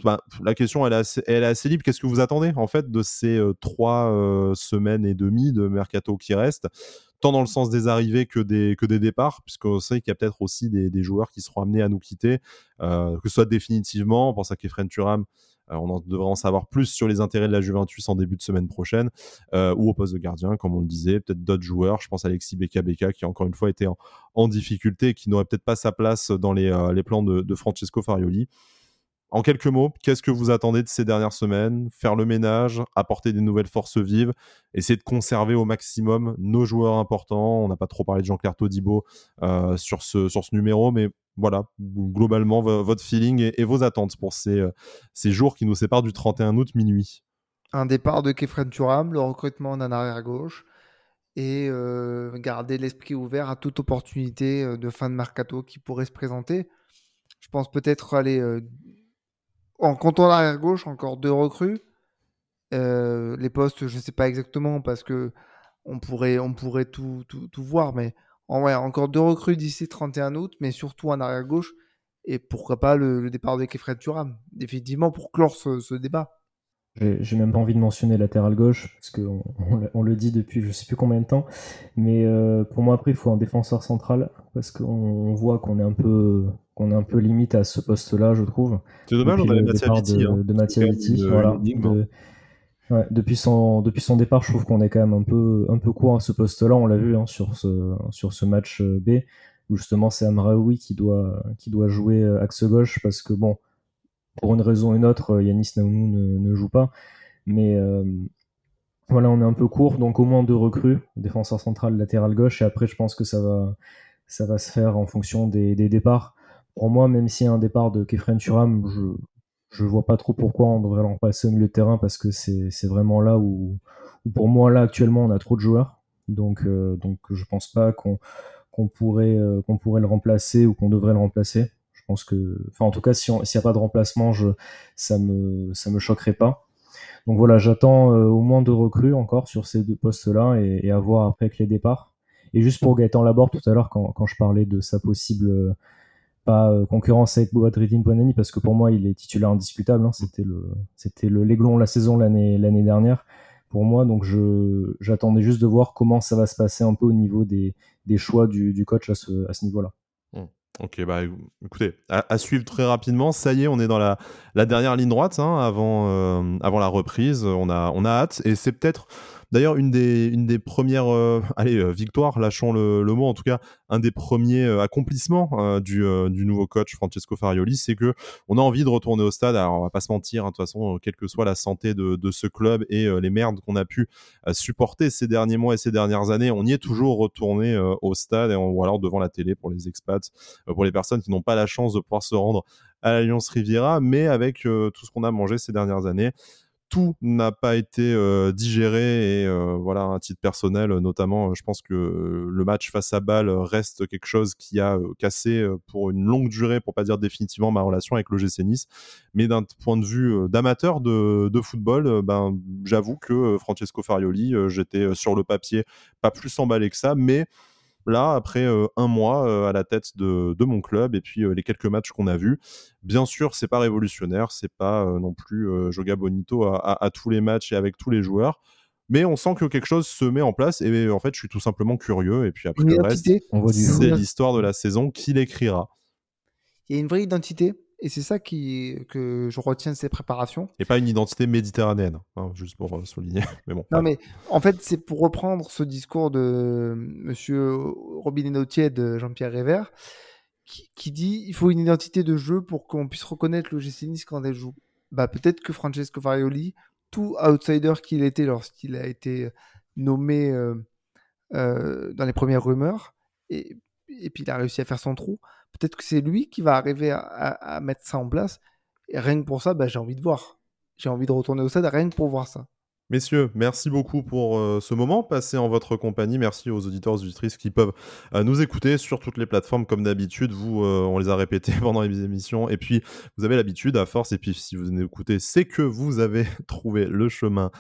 bah, la question est assez, elle libre. Qu'est-ce que vous attendez en fait de ces trois semaines et demie de mercato qui restent? Tant dans le sens des arrivées que des, que des départs, puisqu'on sait qu'il y a peut-être aussi des, joueurs qui seront amenés à nous quitter, euh, que ce soit définitivement, on pense à Kefren Turam, euh, on devrait en savoir plus sur les intérêts de la Juventus en début de semaine prochaine, euh, ou au poste de gardien, comme on le disait, peut-être d'autres joueurs, je pense à Alexis Beka Beka, qui encore une fois était en, en difficulté, qui n'aurait peut-être pas sa place dans les, les plans de, de Francesco Farioli. En quelques mots, qu'est-ce que vous attendez de ces dernières semaines? Faire le ménage, apporter des nouvelles forces vives, essayer de conserver au maximum nos joueurs importants. On n'a pas trop parlé de Jean-Claire Todibo euh, sur, ce, sur ce numéro, mais voilà, globalement, votre feeling et, vos attentes pour ces, euh, ces jours qui nous séparent du 31 août minuit. Un départ de Kefren Turam, le recrutement d'un arrière-gauche et euh, garder l'esprit ouvert à toute opportunité de fin de mercato qui pourrait se présenter. Je pense peut-être aller en comptant l'arrière gauche, encore deux recrues. Euh, les postes, je ne sais pas exactement parce que on pourrait, on pourrait tout, tout, voir, mais en vrai, encore deux recrues d'ici 31 août, mais surtout en arrière gauche. Et pourquoi pas le, départ de Kefred Turam, définitivement pour clore ce, débat. J'ai même pas envie de mentionner latéral gauche, parce qu'on on, le dit depuis je sais plus combien de temps. Mais euh, pour moi, après, il faut un défenseur central, parce qu'on voit qu'on est un peu qu'on est un peu limite à ce poste-là, je trouve. C'est dommage, on avait de, hein. de Mathieu voilà. depuis, son, depuis son départ, je trouve qu'on est quand même un peu, un peu court à ce poste-là. On l'a vu hein, sur, ce, sur ce match euh, B, où justement c'est Amraoui qui doit, qui doit jouer euh, axe gauche, parce que bon, pour une raison ou une autre, euh, Yanis Naounou ne, ne joue pas. Mais voilà, on est un peu court, donc au moins deux recrues, défenseur central, latéral gauche, et après je pense que ça va, ça va se faire en fonction des, des départs pour moi, même s'il y a un départ de Kefren Turam, je ne vois pas trop pourquoi on devrait l'emplacer au milieu de terrain parce que c'est vraiment là où, pour moi, là, actuellement, on a trop de joueurs. Donc, euh, donc je pense pas qu'on pourrait, euh, pourrait le remplacer ou qu'on devrait le remplacer. Je pense que, en tout cas, s'il n'y a pas de remplacement, je, ça me, me choquerait pas. Donc voilà, j'attends euh, au moins deux recrues encore sur ces deux postes-là et, à voir après avec les départs. Et juste pour Gaëtan Laborde tout à l'heure, quand, je parlais de sa possible pas euh, concurrence avec Boadridin Bonani parce que pour moi il est titulaire indiscutable. Hein. C'était le c'était le l'aiglon la saison l'année l'année dernière pour moi. Donc je j'attendais juste de voir comment ça va se passer un peu au niveau des, des choix du, du coach à ce, à ce niveau-là. Mmh. Ok, bah écoutez, à, suivre très rapidement. Ça y est, on est dans la, la dernière ligne droite hein, avant, euh, avant la reprise. On a, on a hâte et c'est peut-être D'ailleurs, une des, premières euh, euh, victoires, lâchons le, mot, en tout cas, un des premiers euh, accomplissements du, nouveau coach Francesco Farioli, c'est que on a envie de retourner au stade. Alors, on va pas se mentir, hein, de toute façon, quelle que soit la santé de, de ce club et les merdes qu'on a pu supporter ces derniers mois et ces dernières années, on y est toujours retourné au stade et ou alors devant la télé pour les expats, pour les personnes qui n'ont pas la chance de pouvoir se rendre à l'Alliance Riviera, mais avec tout ce qu'on a mangé ces dernières années tout n'a pas été euh, digéré et euh, voilà un titre personnel notamment je pense que le match face à Bâle reste quelque chose qui a cassé pour une longue durée pour pas dire définitivement ma relation avec le GC mais d'un point de vue d'amateur de, de, football ben j'avoue que Francesco Farioli j'étais sur le papier pas plus emballé que ça mais là, après euh, un mois euh, à la tête de, mon club et puis euh, les quelques matchs qu'on a vus. Bien sûr, c'est pas révolutionnaire, c'est pas non plus Joga Bonito à, tous les matchs et avec tous les joueurs. Mais on sent que quelque chose se met en place et en fait, je suis tout simplement curieux. Et puis après, le reste, c'est l'histoire de la saison qui l'écrira. Il y a une vraie identité? Et c'est ça qui, que je retiens de ces préparations. Et pas une identité méditerranéenne, hein, juste pour euh, souligner. mais bon, non, mais en fait, c'est pour reprendre ce discours de monsieur Robinet Nautier de Jean-Pierre Révert, qui, dit il faut une identité de jeu pour qu'on puisse reconnaître le GC Nice quand elle joue. Bah, peut-être que Francesco Farioli, tout outsider qu'il était lorsqu'il a été nommé euh, euh, dans les premières rumeurs, et, et puis il a réussi à faire son trou, peut-être que c'est lui qui va arriver à, mettre ça en place. Et rien que pour ça, bah, j'ai envie de voir. J'ai envie de retourner au stade rien que pour voir ça. Messieurs, merci beaucoup pour euh, ce moment passé en votre compagnie. Merci aux auditeurs et auditrices qui peuvent euh, nous écouter sur toutes les plateformes comme d'habitude. Vous, euh, on les a répétés pendant les émissions. Et puis, vous avez l'habitude à force. Et puis, si vous nous écoutez, c'est que vous avez trouvé le chemin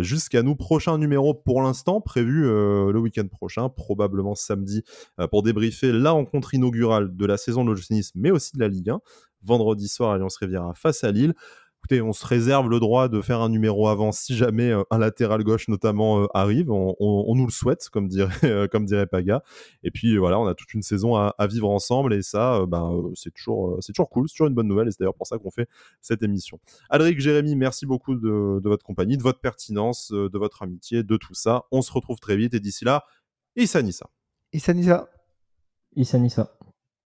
jusqu'à nous. Prochain numéro pour l'instant prévu le week-end prochain, probablement samedi, pour débriefer la rencontre inaugurale de la saison de l'Ogenis, mais aussi de la Ligue 1. Vendredi soir, Alliance Riviera face à Lille écoutez, on se réserve le droit de faire un numéro avant si jamais euh, un latéral gauche notamment euh, arrive. On, nous le souhaite, comme dirait, euh, comme dirait Paga. Et puis voilà, on a toute une saison à, vivre ensemble et ça, ben, c'est toujours, c'est toujours cool, c'est toujours une bonne nouvelle et c'est d'ailleurs pour ça qu'on fait cette émission. Alric, Jérémy, merci beaucoup de, de, votre compagnie, de votre pertinence, de votre amitié, de tout ça. On se retrouve très vite et d'ici là, Issa Nissa. Issa Nissa. Issa Nissa.